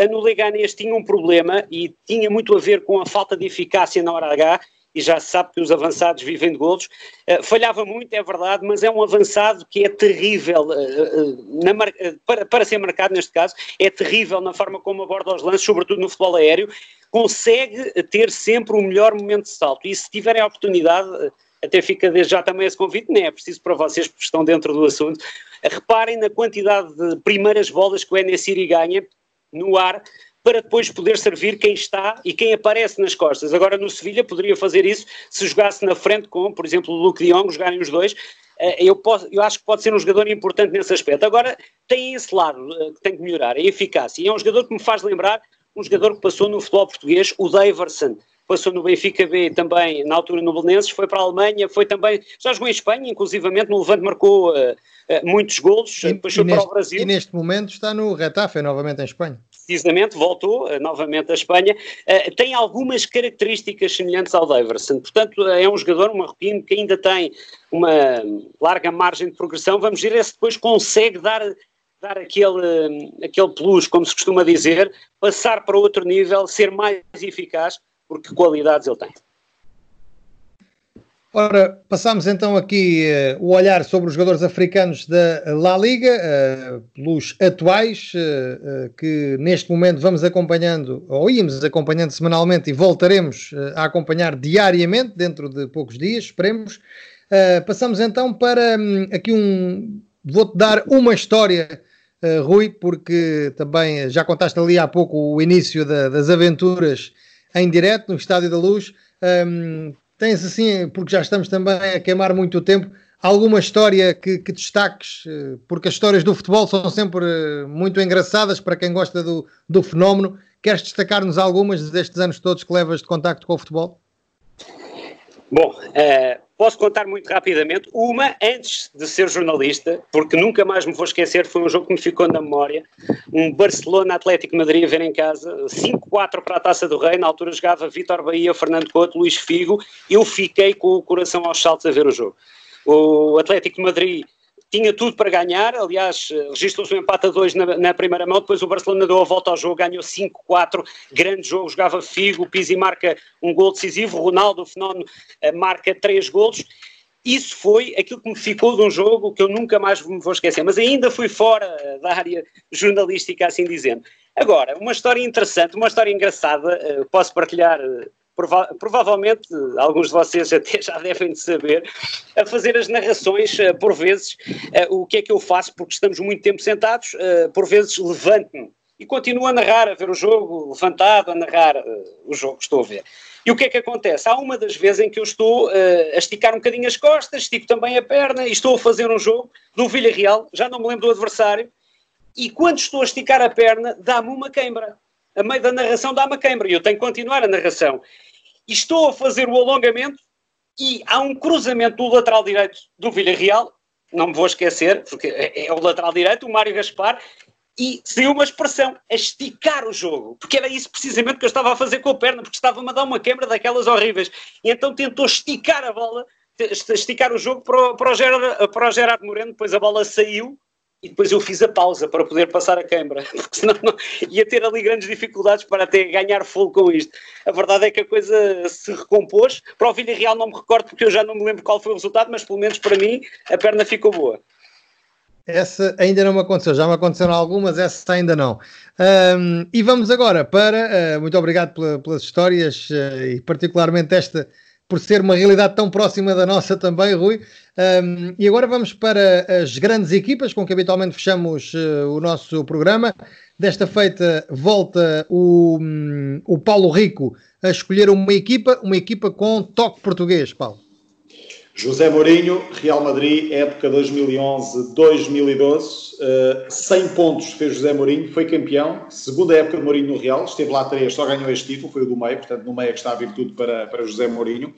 Speaker 4: A no Leganés tinha um problema e tinha muito a ver com a falta de eficácia na hora H e já se sabe que os avançados vivem de golos. Uh, falhava muito, é verdade, mas é um avançado que é terrível uh, na mar... para, para ser marcado neste caso, é terrível na forma como aborda os lances, sobretudo no futebol aéreo. Consegue ter sempre o melhor momento de salto e se tiverem a oportunidade até fica desde já também esse convite, nem é preciso para vocês porque estão dentro do assunto. Reparem na quantidade de primeiras bolas que o Enesiri ganha no ar para depois poder servir quem está e quem aparece nas costas. Agora no Sevilha poderia fazer isso se jogasse na frente com, por exemplo, o Luke de Jong, jogarem os dois. Eh, eu, posso, eu acho que pode ser um jogador importante nesse aspecto. Agora tem esse lado eh, que tem que melhorar, a eficácia. E é um jogador que me faz lembrar um jogador que passou no futebol português, o Daverson passou no Benfica B também, na altura no Belenenses, foi para a Alemanha, foi também, já jogou em Espanha, inclusivamente no Levante marcou uh, uh, muitos golos,
Speaker 3: e, depois foi para o Brasil. E neste momento está no Retafe, novamente em Espanha.
Speaker 4: Precisamente, voltou uh, novamente à Espanha, tem algumas características semelhantes ao Daverson, portanto é um jogador, um marroquino que ainda tem uma larga margem de progressão, vamos ver se depois consegue dar dar aquele, aquele plus, como se costuma dizer, passar para outro nível, ser mais eficaz, porque qualidades ele tem.
Speaker 3: Ora, passamos então aqui uh, o olhar sobre os jogadores africanos da La Liga, uh, pelos atuais, uh, que neste momento vamos acompanhando, ou íamos acompanhando semanalmente e voltaremos a acompanhar diariamente, dentro de poucos dias, esperemos. passamos então para um, aqui um. Vou-te dar uma história, Rui, porque também já contaste ali há pouco o início da, das aventuras em direto no Estádio da Luz. Um, tens assim, porque já estamos também a queimar muito tempo, alguma história que, que, destaques? Eh, porque as histórias do futebol são sempre eh, muito engraçadas para quem gosta do, do fenómeno. Queres destacar-nos algumas destes anos todos que levas de contacto com o futebol?
Speaker 4: Bom, uh, Posso contar muito rapidamente. Uma, antes de ser jornalista, porque nunca mais me vou esquecer, foi um jogo que me ficou na memória. Um Barcelona-Atlético Madrid a ver em casa, 5-4 para a Taça do Rei. Na altura jogava Vitor Bahia, Fernando Couto, Luís Figo. Eu fiquei com o coração aos saltos a ver o jogo. O Atlético Madrid tinha tudo para ganhar, aliás, registrou-se um empate a dois na, na, primeira mão, depois o Barcelona deu a volta ao jogo, ganhou 5-4, grande jogo, jogava Figo, Pizzi marca um gol decisivo, Ronaldo, o fenómeno, eh, marca três golos, isso foi aquilo que me ficou de um jogo que eu nunca mais me vou esquecer, mas ainda fui fora da área jornalística, assim dizendo. Agora, uma história interessante, uma história engraçada, eh, posso partilhar eh, prova provavelmente alguns de vocês até já devem de saber, a fazer as narrações, uh, por vezes, uh, o que é que eu faço, porque estamos muito tempo sentados, uh, por vezes levanto-me e continuo a narrar, a ver o jogo, levantado, a narrar o jogo que estou a ver. E o que é que acontece? Há uma das vezes em que eu estou a esticar um bocadinho as costas, estico também a perna e estou a fazer um jogo do Villarreal, já não me lembro do adversário, e quando estou a esticar a perna, dá-me uma queimbra. A meio da narração dá-me a queimbra e eu tenho que continuar a narração estou a fazer o alongamento e há um cruzamento do lateral direito do Villarreal, não me vou esquecer, porque é, é o lateral direito, o Mário Gaspar, e saiu uma expressão, a esticar o jogo, porque era isso precisamente que eu estava a fazer com a perna, porque estava-me a dar uma quebra daquelas horríveis. E então tentou esticar a bola, esticar o jogo para o, para o, Gerard, para o Gerard Moreno, depois a bola saiu e depois eu fiz a pausa para poder passar a câmara, porque senão não, ia ter ali grandes dificuldades para até ganhar fogo com isto. A verdade é que a coisa se recompôs. Para o Villarreal não me recordo porque eu já não me lembro qual foi o resultado, mas pelo menos para mim a perna ficou boa.
Speaker 3: Essa ainda não me aconteceu, já me aconteceram algumas, essa ainda não. Um, e vamos agora para. Uh, muito obrigado pela, pelas histórias uh, e, particularmente, esta por ser uma realidade tão próxima da nossa também, Rui. Um, e agora vamos para as grandes equipas com que habitualmente fechamos uh, o nosso programa. Desta feita volta o, um, o Paulo Rico a escolher uma equipa, uma equipa com toque português, Paulo.
Speaker 5: José Mourinho, Real Madrid, época 2011-2012, uh, 100 pontos fez José Mourinho, foi campeão, segunda época de Mourinho no Real, esteve lá três, só ganhou este título, foi o do meio, portanto no meio é que está a virtude para, para José Mourinho.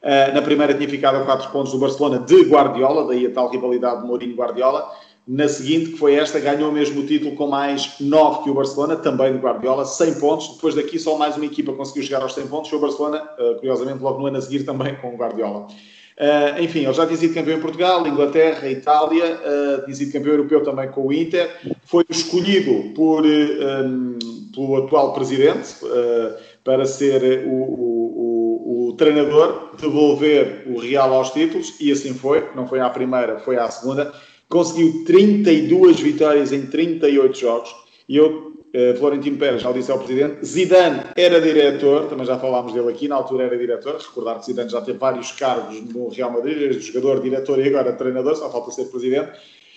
Speaker 5: Uh, na primeira tinha ficado a 4 pontos do Barcelona de Guardiola, daí a tal rivalidade de Mourinho-Guardiola. Na seguinte, que foi esta, ganhou mesmo o título com mais 9 que o Barcelona, também de Guardiola, 100 pontos. Depois daqui só mais uma equipa conseguiu chegar aos 100 pontos, foi o Barcelona, uh, curiosamente, logo no ano a seguir também com o Guardiola. Uh, enfim, ele já tinha sido campeão em Portugal, Inglaterra, Itália, uh, tinha sido campeão europeu também com o Inter, foi escolhido por, um, pelo atual presidente uh, para ser o, o, o, treinador devolver o Real aos títulos, e assim foi, não foi à primeira, foi à segunda. Conseguiu 32 vitórias em 38 jogos, e eu, eh, Florentino Pérez, já o disse ao Presidente, Zidane era diretor, também já falámos dele aqui, na altura era diretor, recordar que Zidane já teve vários cargos no Real Madrid, desde jogador, diretor e agora treinador, só falta ser Presidente.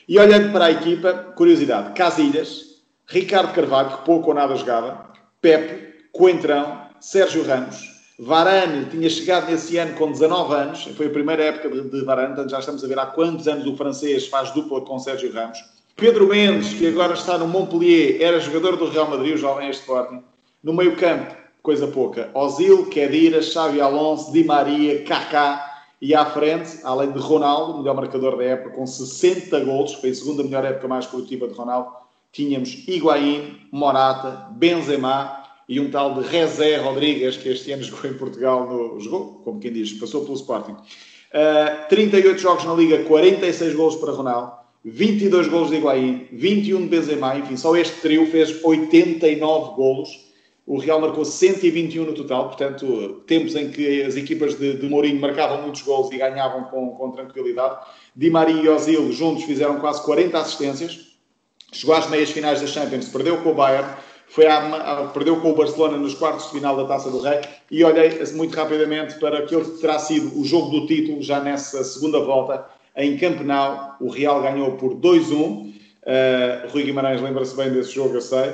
Speaker 5: E olhando para a equipa, curiosidade, Casilhas, Ricardo Carvalho, que pouco ou nada jogava, Pepe, Coentrão, Sérgio Ramos, Varane tinha chegado nesse ano com 19 anos, foi a primeira época de, de Varane, portanto já estamos a ver há quantos anos o francês faz dupla com Sérgio Ramos. Pedro Mendes, que agora está no Montpellier, era jogador do Real Madrid, o jovem Sporting. No meio campo, coisa pouca, Ozil, Kedira, Xavi Alonso, Di Maria, Kaká. E à frente, além de Ronaldo, o melhor marcador da época, com 60 golos, foi a segunda melhor época mais produtiva de Ronaldo, tínhamos Higuaín, Morata, Benzema, e um tal de Rezé Rodrigues, que este ano jogou em Portugal, no, jogou, como quem diz, passou pelo Sporting. Uh, 38 jogos na Liga, 46 golos para Ronaldo, 22 golos de Higuaín, 21 de Benzema, enfim, só este trio fez 89 golos. O Real marcou 121 no total, portanto, tempos em que as equipas de, de Mourinho marcavam muitos golos e ganhavam com, com tranquilidade. Di Maria e Ozil juntos fizeram quase 40 assistências. Chegou às meias finais da Champions, perdeu com o Bayern, foi a, a, perdeu com o Barcelona nos quartos de final da Taça do Rei e olhei muito rapidamente para aquele que terá sido o jogo do título já nessa segunda volta em Campenau. O Real ganhou por 2-1. Uh, Rui Guimarães lembra-se bem desse jogo, eu sei.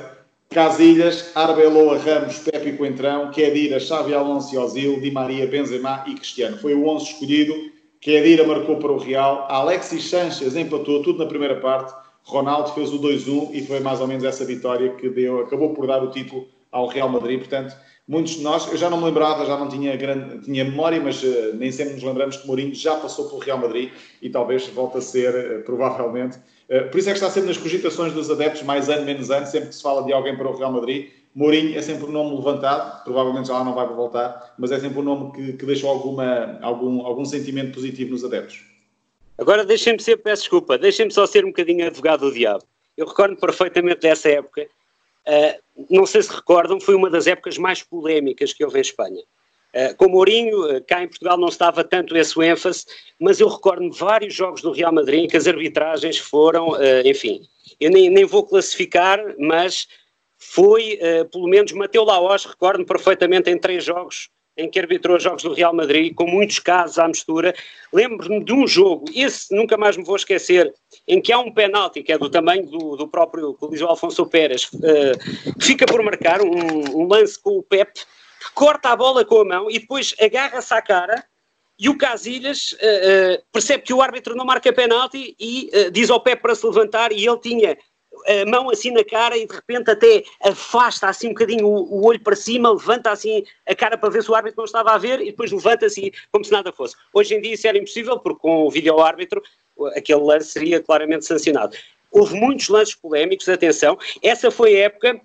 Speaker 5: Casilhas, Arbeloa, Ramos, Pepe Coentrão, Kedira, Xavi Alonso e Ozil, Di Maria, Benzema e Cristiano. Foi o 11 escolhido. Kedira marcou para o Real. Alexis Sanchez empatou tudo na primeira parte. Ronaldo fez o 2-1 e foi mais ou menos essa vitória que deu, acabou por dar o título ao Real Madrid. Portanto, muitos de nós, eu já não me lembrava, já não tinha, grande, tinha memória, mas uh, nem sempre nos lembramos que Mourinho já passou pelo Real Madrid e talvez volte a ser, uh, provavelmente. Uh, por isso é que está sempre nas cogitações dos adeptos, mais ano, menos ano, sempre que se fala de alguém para o Real Madrid. Mourinho é sempre um nome levantado, provavelmente já lá não vai voltar, mas é sempre um nome que, que deixou alguma, algum, algum sentimento positivo nos adeptos.
Speaker 4: Agora deixem-me ser, peço desculpa, deixem-me só ser um bocadinho advogado do diabo. Eu recordo perfeitamente dessa época. Uh, não sei se recordam, foi uma das épocas mais polémicas que houve em Espanha. Uh, com Mourinho, uh, cá em Portugal não estava tanto esse ênfase, mas eu recordo-me vários jogos do Real Madrid em que as arbitragens foram, enfim, eu nem, nem vou classificar, mas foi, pelo menos, Mateu Laos, recordo-me perfeitamente em três jogos, em que arbitrou jogos do Real Madrid, com muitos casos à mistura. Lembro-me de um jogo, esse nunca mais me vou esquecer, em que há um penalti, que é do tamanho do, do próprio, o Alfonso Pérez, uh, fica por marcar um, um, lance com o Pep, que corta a bola com a mão e depois agarra-se à cara. E o Casilhas uh, uh, percebe que o árbitro não marca penalti e diz ao Pep para se levantar e ele tinha a mão assim na cara e de repente até afasta assim um bocadinho o, o, olho para cima, levanta assim a cara para ver se o árbitro não estava a ver e depois levanta assim como se nada fosse. Hoje em dia isso era impossível porque com o vídeo árbitro aquele lance seria claramente sancionado. Houve muitos lances polémicos, atenção, essa foi a época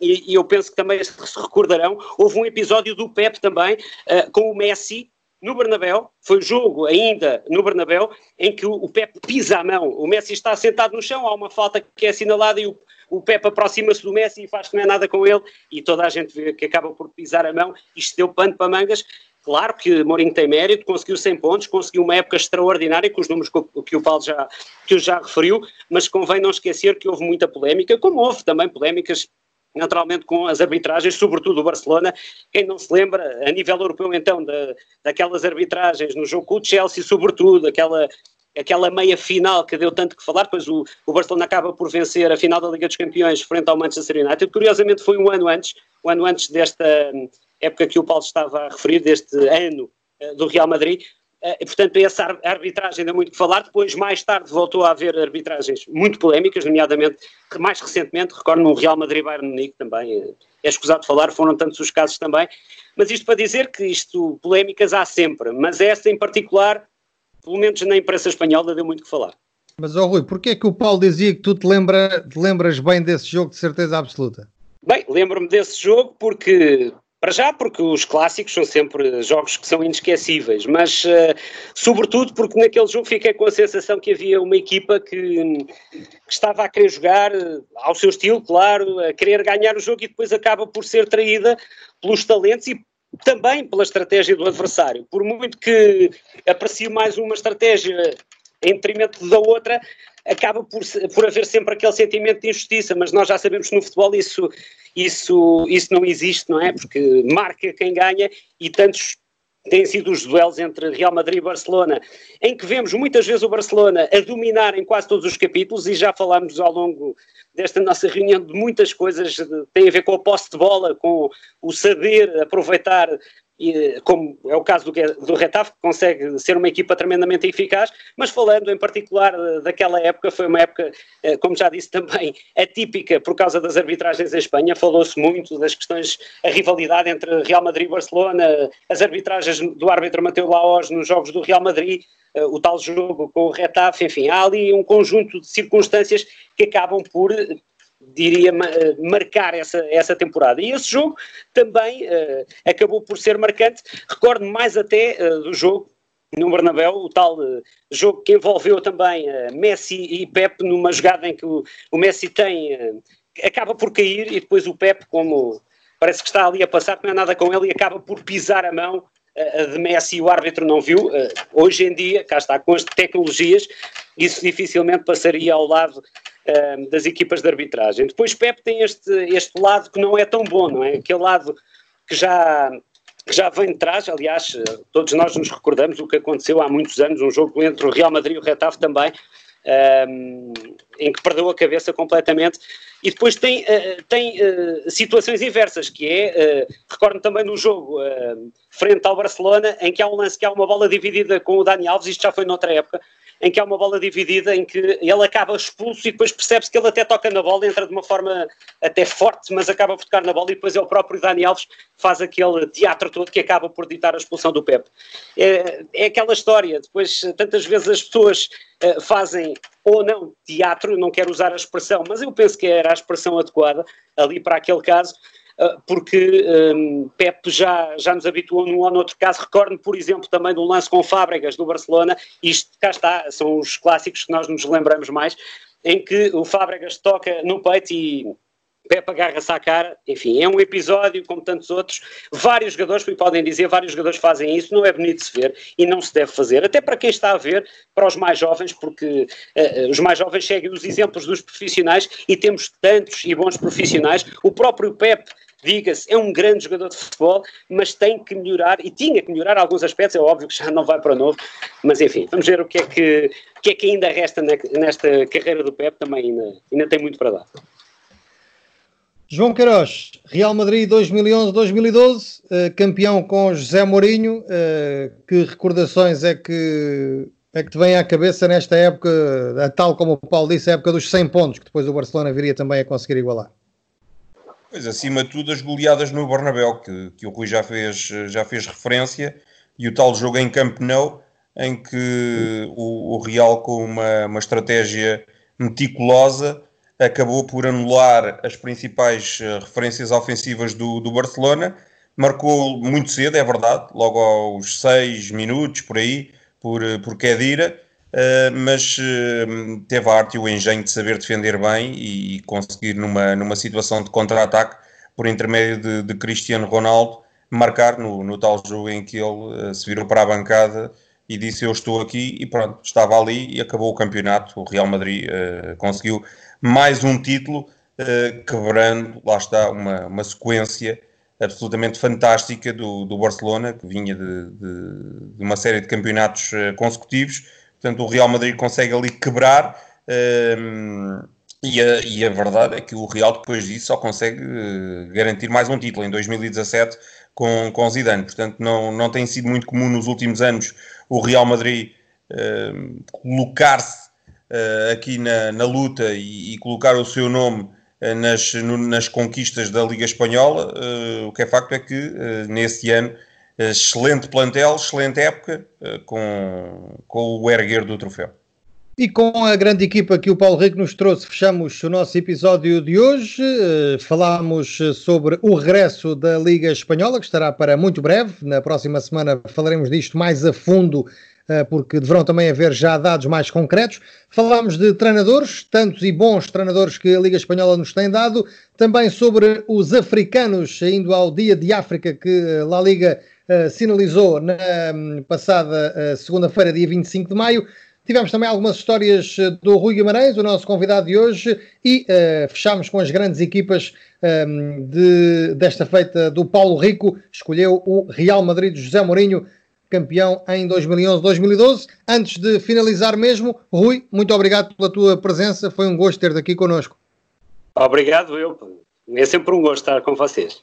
Speaker 4: e, eu penso que também se recordarão, houve um episódio do Pep também uh, com o Messi no Bernabéu, foi jogo ainda no Bernabéu, em que o, o Pep pisa a mão, o Messi está sentado no chão, há uma falta que é assinalada e o, o Pep aproxima-se do Messi e faz que não é nada com ele, e toda a gente vê que acaba por pisar a mão, isto deu pano para mangas, Claro que Mourinho tem mérito, conseguiu 100 pontos, conseguiu uma época extraordinária, com os números que o Paulo já, que já referiu, mas convém não esquecer que houve muita polémica, como houve também polémicas naturalmente com as arbitragens, sobretudo o Barcelona. Quem não se lembra, a nível europeu, então, da, daquelas arbitragens no jogo com o Chelsea, sobretudo, aquela, aquela meia final que deu tanto que falar, depois o, o Barcelona acaba por vencer a final da Liga dos Campeões frente ao Manchester United. Curiosamente, foi um ano antes, um ano antes desta época que o Paulo estava a referir, deste ano uh, do Real Madrid. Uh, e, portanto, essa arbitragem dá muito que falar. Depois, mais tarde, voltou a haver arbitragens muito polémicas, nomeadamente, mais recentemente, recordo no Real Madrid-Bayern Munique também, uh, é escusado falar, foram tantos os casos também. Mas isto para dizer que isto, polémicas há sempre, mas esta em particular, pelo menos na imprensa espanhola, deu muito que falar.
Speaker 3: Mas, ó oh, Rui, porquê é que o Paulo dizia que tu te, lembra, te lembras bem desse jogo de certeza absoluta?
Speaker 4: Bem, lembro-me desse jogo porque para já, porque os clássicos são sempre jogos que são inesquecíveis, mas uh, sobretudo porque naquele jogo fiquei com a sensação que havia uma equipa que, que, estava a querer jogar eh, ao seu estilo, claro, a querer ganhar o jogo e depois acaba por ser traída pelos talentos e também pela estratégia do adversário. Por muito que aprecio mais uma estratégia em detrimento da outra, acaba por, por haver sempre aquele sentimento de injustiça, mas nós já sabemos que no futebol isso, isso, isso não existe, não é? Porque marca quem ganha e tantos têm sido os duelos entre Real Madrid e Barcelona, em que vemos muitas vezes o Barcelona a dominar em quase todos os capítulos, e já falámos ao longo desta nossa reunião de muitas coisas, tem a ver com a posse de bola, com o saber aproveitar e, como é o caso do, do Retaf, que consegue ser uma equipa tremendamente eficaz, mas falando em particular eh, daquela época, foi uma época, eh, como já disse também, atípica por causa das arbitragens em Espanha, falou-se muito das questões, a rivalidade entre Real Madrid e Barcelona, as arbitragens do árbitro Mateu Laos nos jogos do Real Madrid, eh, o tal jogo com o Retaf, enfim, há ali um conjunto de circunstâncias que acabam por diria, eh, marcar essa, essa temporada. E esse jogo também uh, acabou por ser marcante. Recordo mais até uh, do jogo no Bernabéu, o tal uh, jogo que envolveu também Messi e Pep numa jogada em que o, o Messi tem acaba por cair e depois o Pep, como parece que está ali a passar, não é nada com ele e acaba por pisar a mão de Messi o árbitro não viu. Hoje em dia, cá está, com as tecnologias, isso dificilmente passaria ao lado uh, das equipas de arbitragem. Depois Pep tem este, este lado que não é tão bom, não é? Aquele lado que já, que já vem de trás, aliás, todos nós nos recordamos o que aconteceu há muitos anos, um jogo entre o Real Madrid e o Retaf também, um, em que perdeu a cabeça completamente. E depois tem, uh, tem uh, situações inversas, que é, uh, recordo também no jogo frente ao Barcelona, em que há um lance que há uma bola dividida com o Dani Alves, isto já foi noutra época, em que há uma bola dividida, em que ele acaba expulso e depois percebe-se que ele até toca na bola, entra de uma forma até forte, mas acaba por tocar na bola e depois é o próprio Dani Alves que faz aquele teatro todo que acaba por ditar a expulsão do Pepe. É, é aquela história, depois tantas vezes as pessoas uh, fazem ou não teatro, não quero usar a expressão, mas eu penso que era a expressão adequada ali para aquele caso, porque um, Pep já, já nos habituou num ou noutro caso. Recordo-me, por exemplo, também de um lance com Fábregas do Barcelona, isto cá está, são os clássicos que nós nos lembramos mais, em que o Fábregas toca no peito e Pepe agarra-se à cara, enfim, é um episódio como tantos outros. Vários jogadores, podem dizer, vários jogadores fazem isso, não é bonito de se ver e não se deve fazer, até para quem está a ver, para os mais jovens, porque uh, os mais jovens seguem os exemplos dos profissionais e temos tantos e bons profissionais. O próprio Pepe diga-se, é um grande jogador de futebol, mas tem que melhorar, e tinha que melhorar alguns aspectos, é óbvio que já não vai para novo, mas enfim, vamos ver o que é que, o que, é que ainda resta nesta carreira do Pep, também ainda, ainda tem muito para dar.
Speaker 3: João Queiroz, Real Madrid 2011-2012, eh, campeão com José Mourinho, eh, que recordações é que, é que te vem à cabeça nesta época, tal como o Paulo disse, a época dos 100 pontos, que depois o Barcelona viria também a conseguir igualar?
Speaker 2: Pois, acima de tudo, as goleadas no Bernabéu, que, que o Rui já fez, já fez referência, e o tal jogo em Camp Nou, em que o, o Real, com uma, uma estratégia meticulosa, acabou por anular as principais eh, referências ofensivas do, do Barcelona, marcou muito cedo, é verdade, logo aos 6 minutos, por aí, por, eh, por Kedira, mas uh, teve a arte e o engenho de saber defender bem e, conseguir, numa, numa situação de contra-ataque, por intermédio de, de, Cristiano Ronaldo, marcar no, no tal jogo em que ele uh, se virou para a bancada e disse: Eu estou aqui, e pronto, estava ali e acabou o campeonato. O Real Madrid conseguiu mais um título, quebrando, lá está, uma, uma sequência absolutamente fantástica do, do Barcelona, que vinha de, de, de uma série de campeonatos consecutivos Portanto, o Real Madrid consegue ali quebrar. Um, ehm, e a, e a, verdade é que o Real depois disso só consegue uh, garantir mais um título em 2017 com, com Zidane. Portanto, não, não tem sido muito comum nos últimos anos o Real Madrid uh, colocar-se uh, aqui na, na luta e, e, colocar o seu nome uh, nas, no, nas conquistas da Liga Espanhola. o que é facto é que nesse ano excelente plantel, excelente época, eh, com, com o erguer do troféu.
Speaker 3: E com a grande equipa que o Paulo Rico nos trouxe, fechamos o nosso episódio de hoje. Uh, falámos sobre o regresso da Liga Espanhola, que estará para muito breve. Na próxima semana falaremos disto mais a fundo porque deverão também haver já dados mais concretos. Falámos de treinadores, tantos e bons treinadores que a Liga Espanhola nos tem dado, também sobre os africanos, indo ao Dia de África que a La Liga sinalizou na hum, passada segunda-feira, dia 25 de maio. Tivemos também algumas histórias eh, do Rui Guimarães, o nosso convidado de hoje, e uh, fechámos com as grandes equipas um, de, desta feita do Paulo Rico. Escolheu o Real Madrid de José Mourinho, campeão em 2011-2012. Antes de finalizar mesmo, Rui, muito obrigado pela tua presença. Foi um gosto ter-te aqui connosco.
Speaker 4: Obrigado, eu. É sempre um gosto estar com vocês.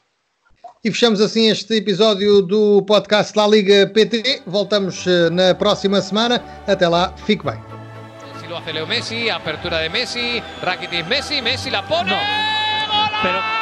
Speaker 3: E fechamos assim este episódio do podcast La Liga PT. Voltamos eh, na próxima semana. Até lá, fique bem.
Speaker 1: Si lo hace Leo Messi, apertura de Messi, Rakitic Messi, Messi la pone. No.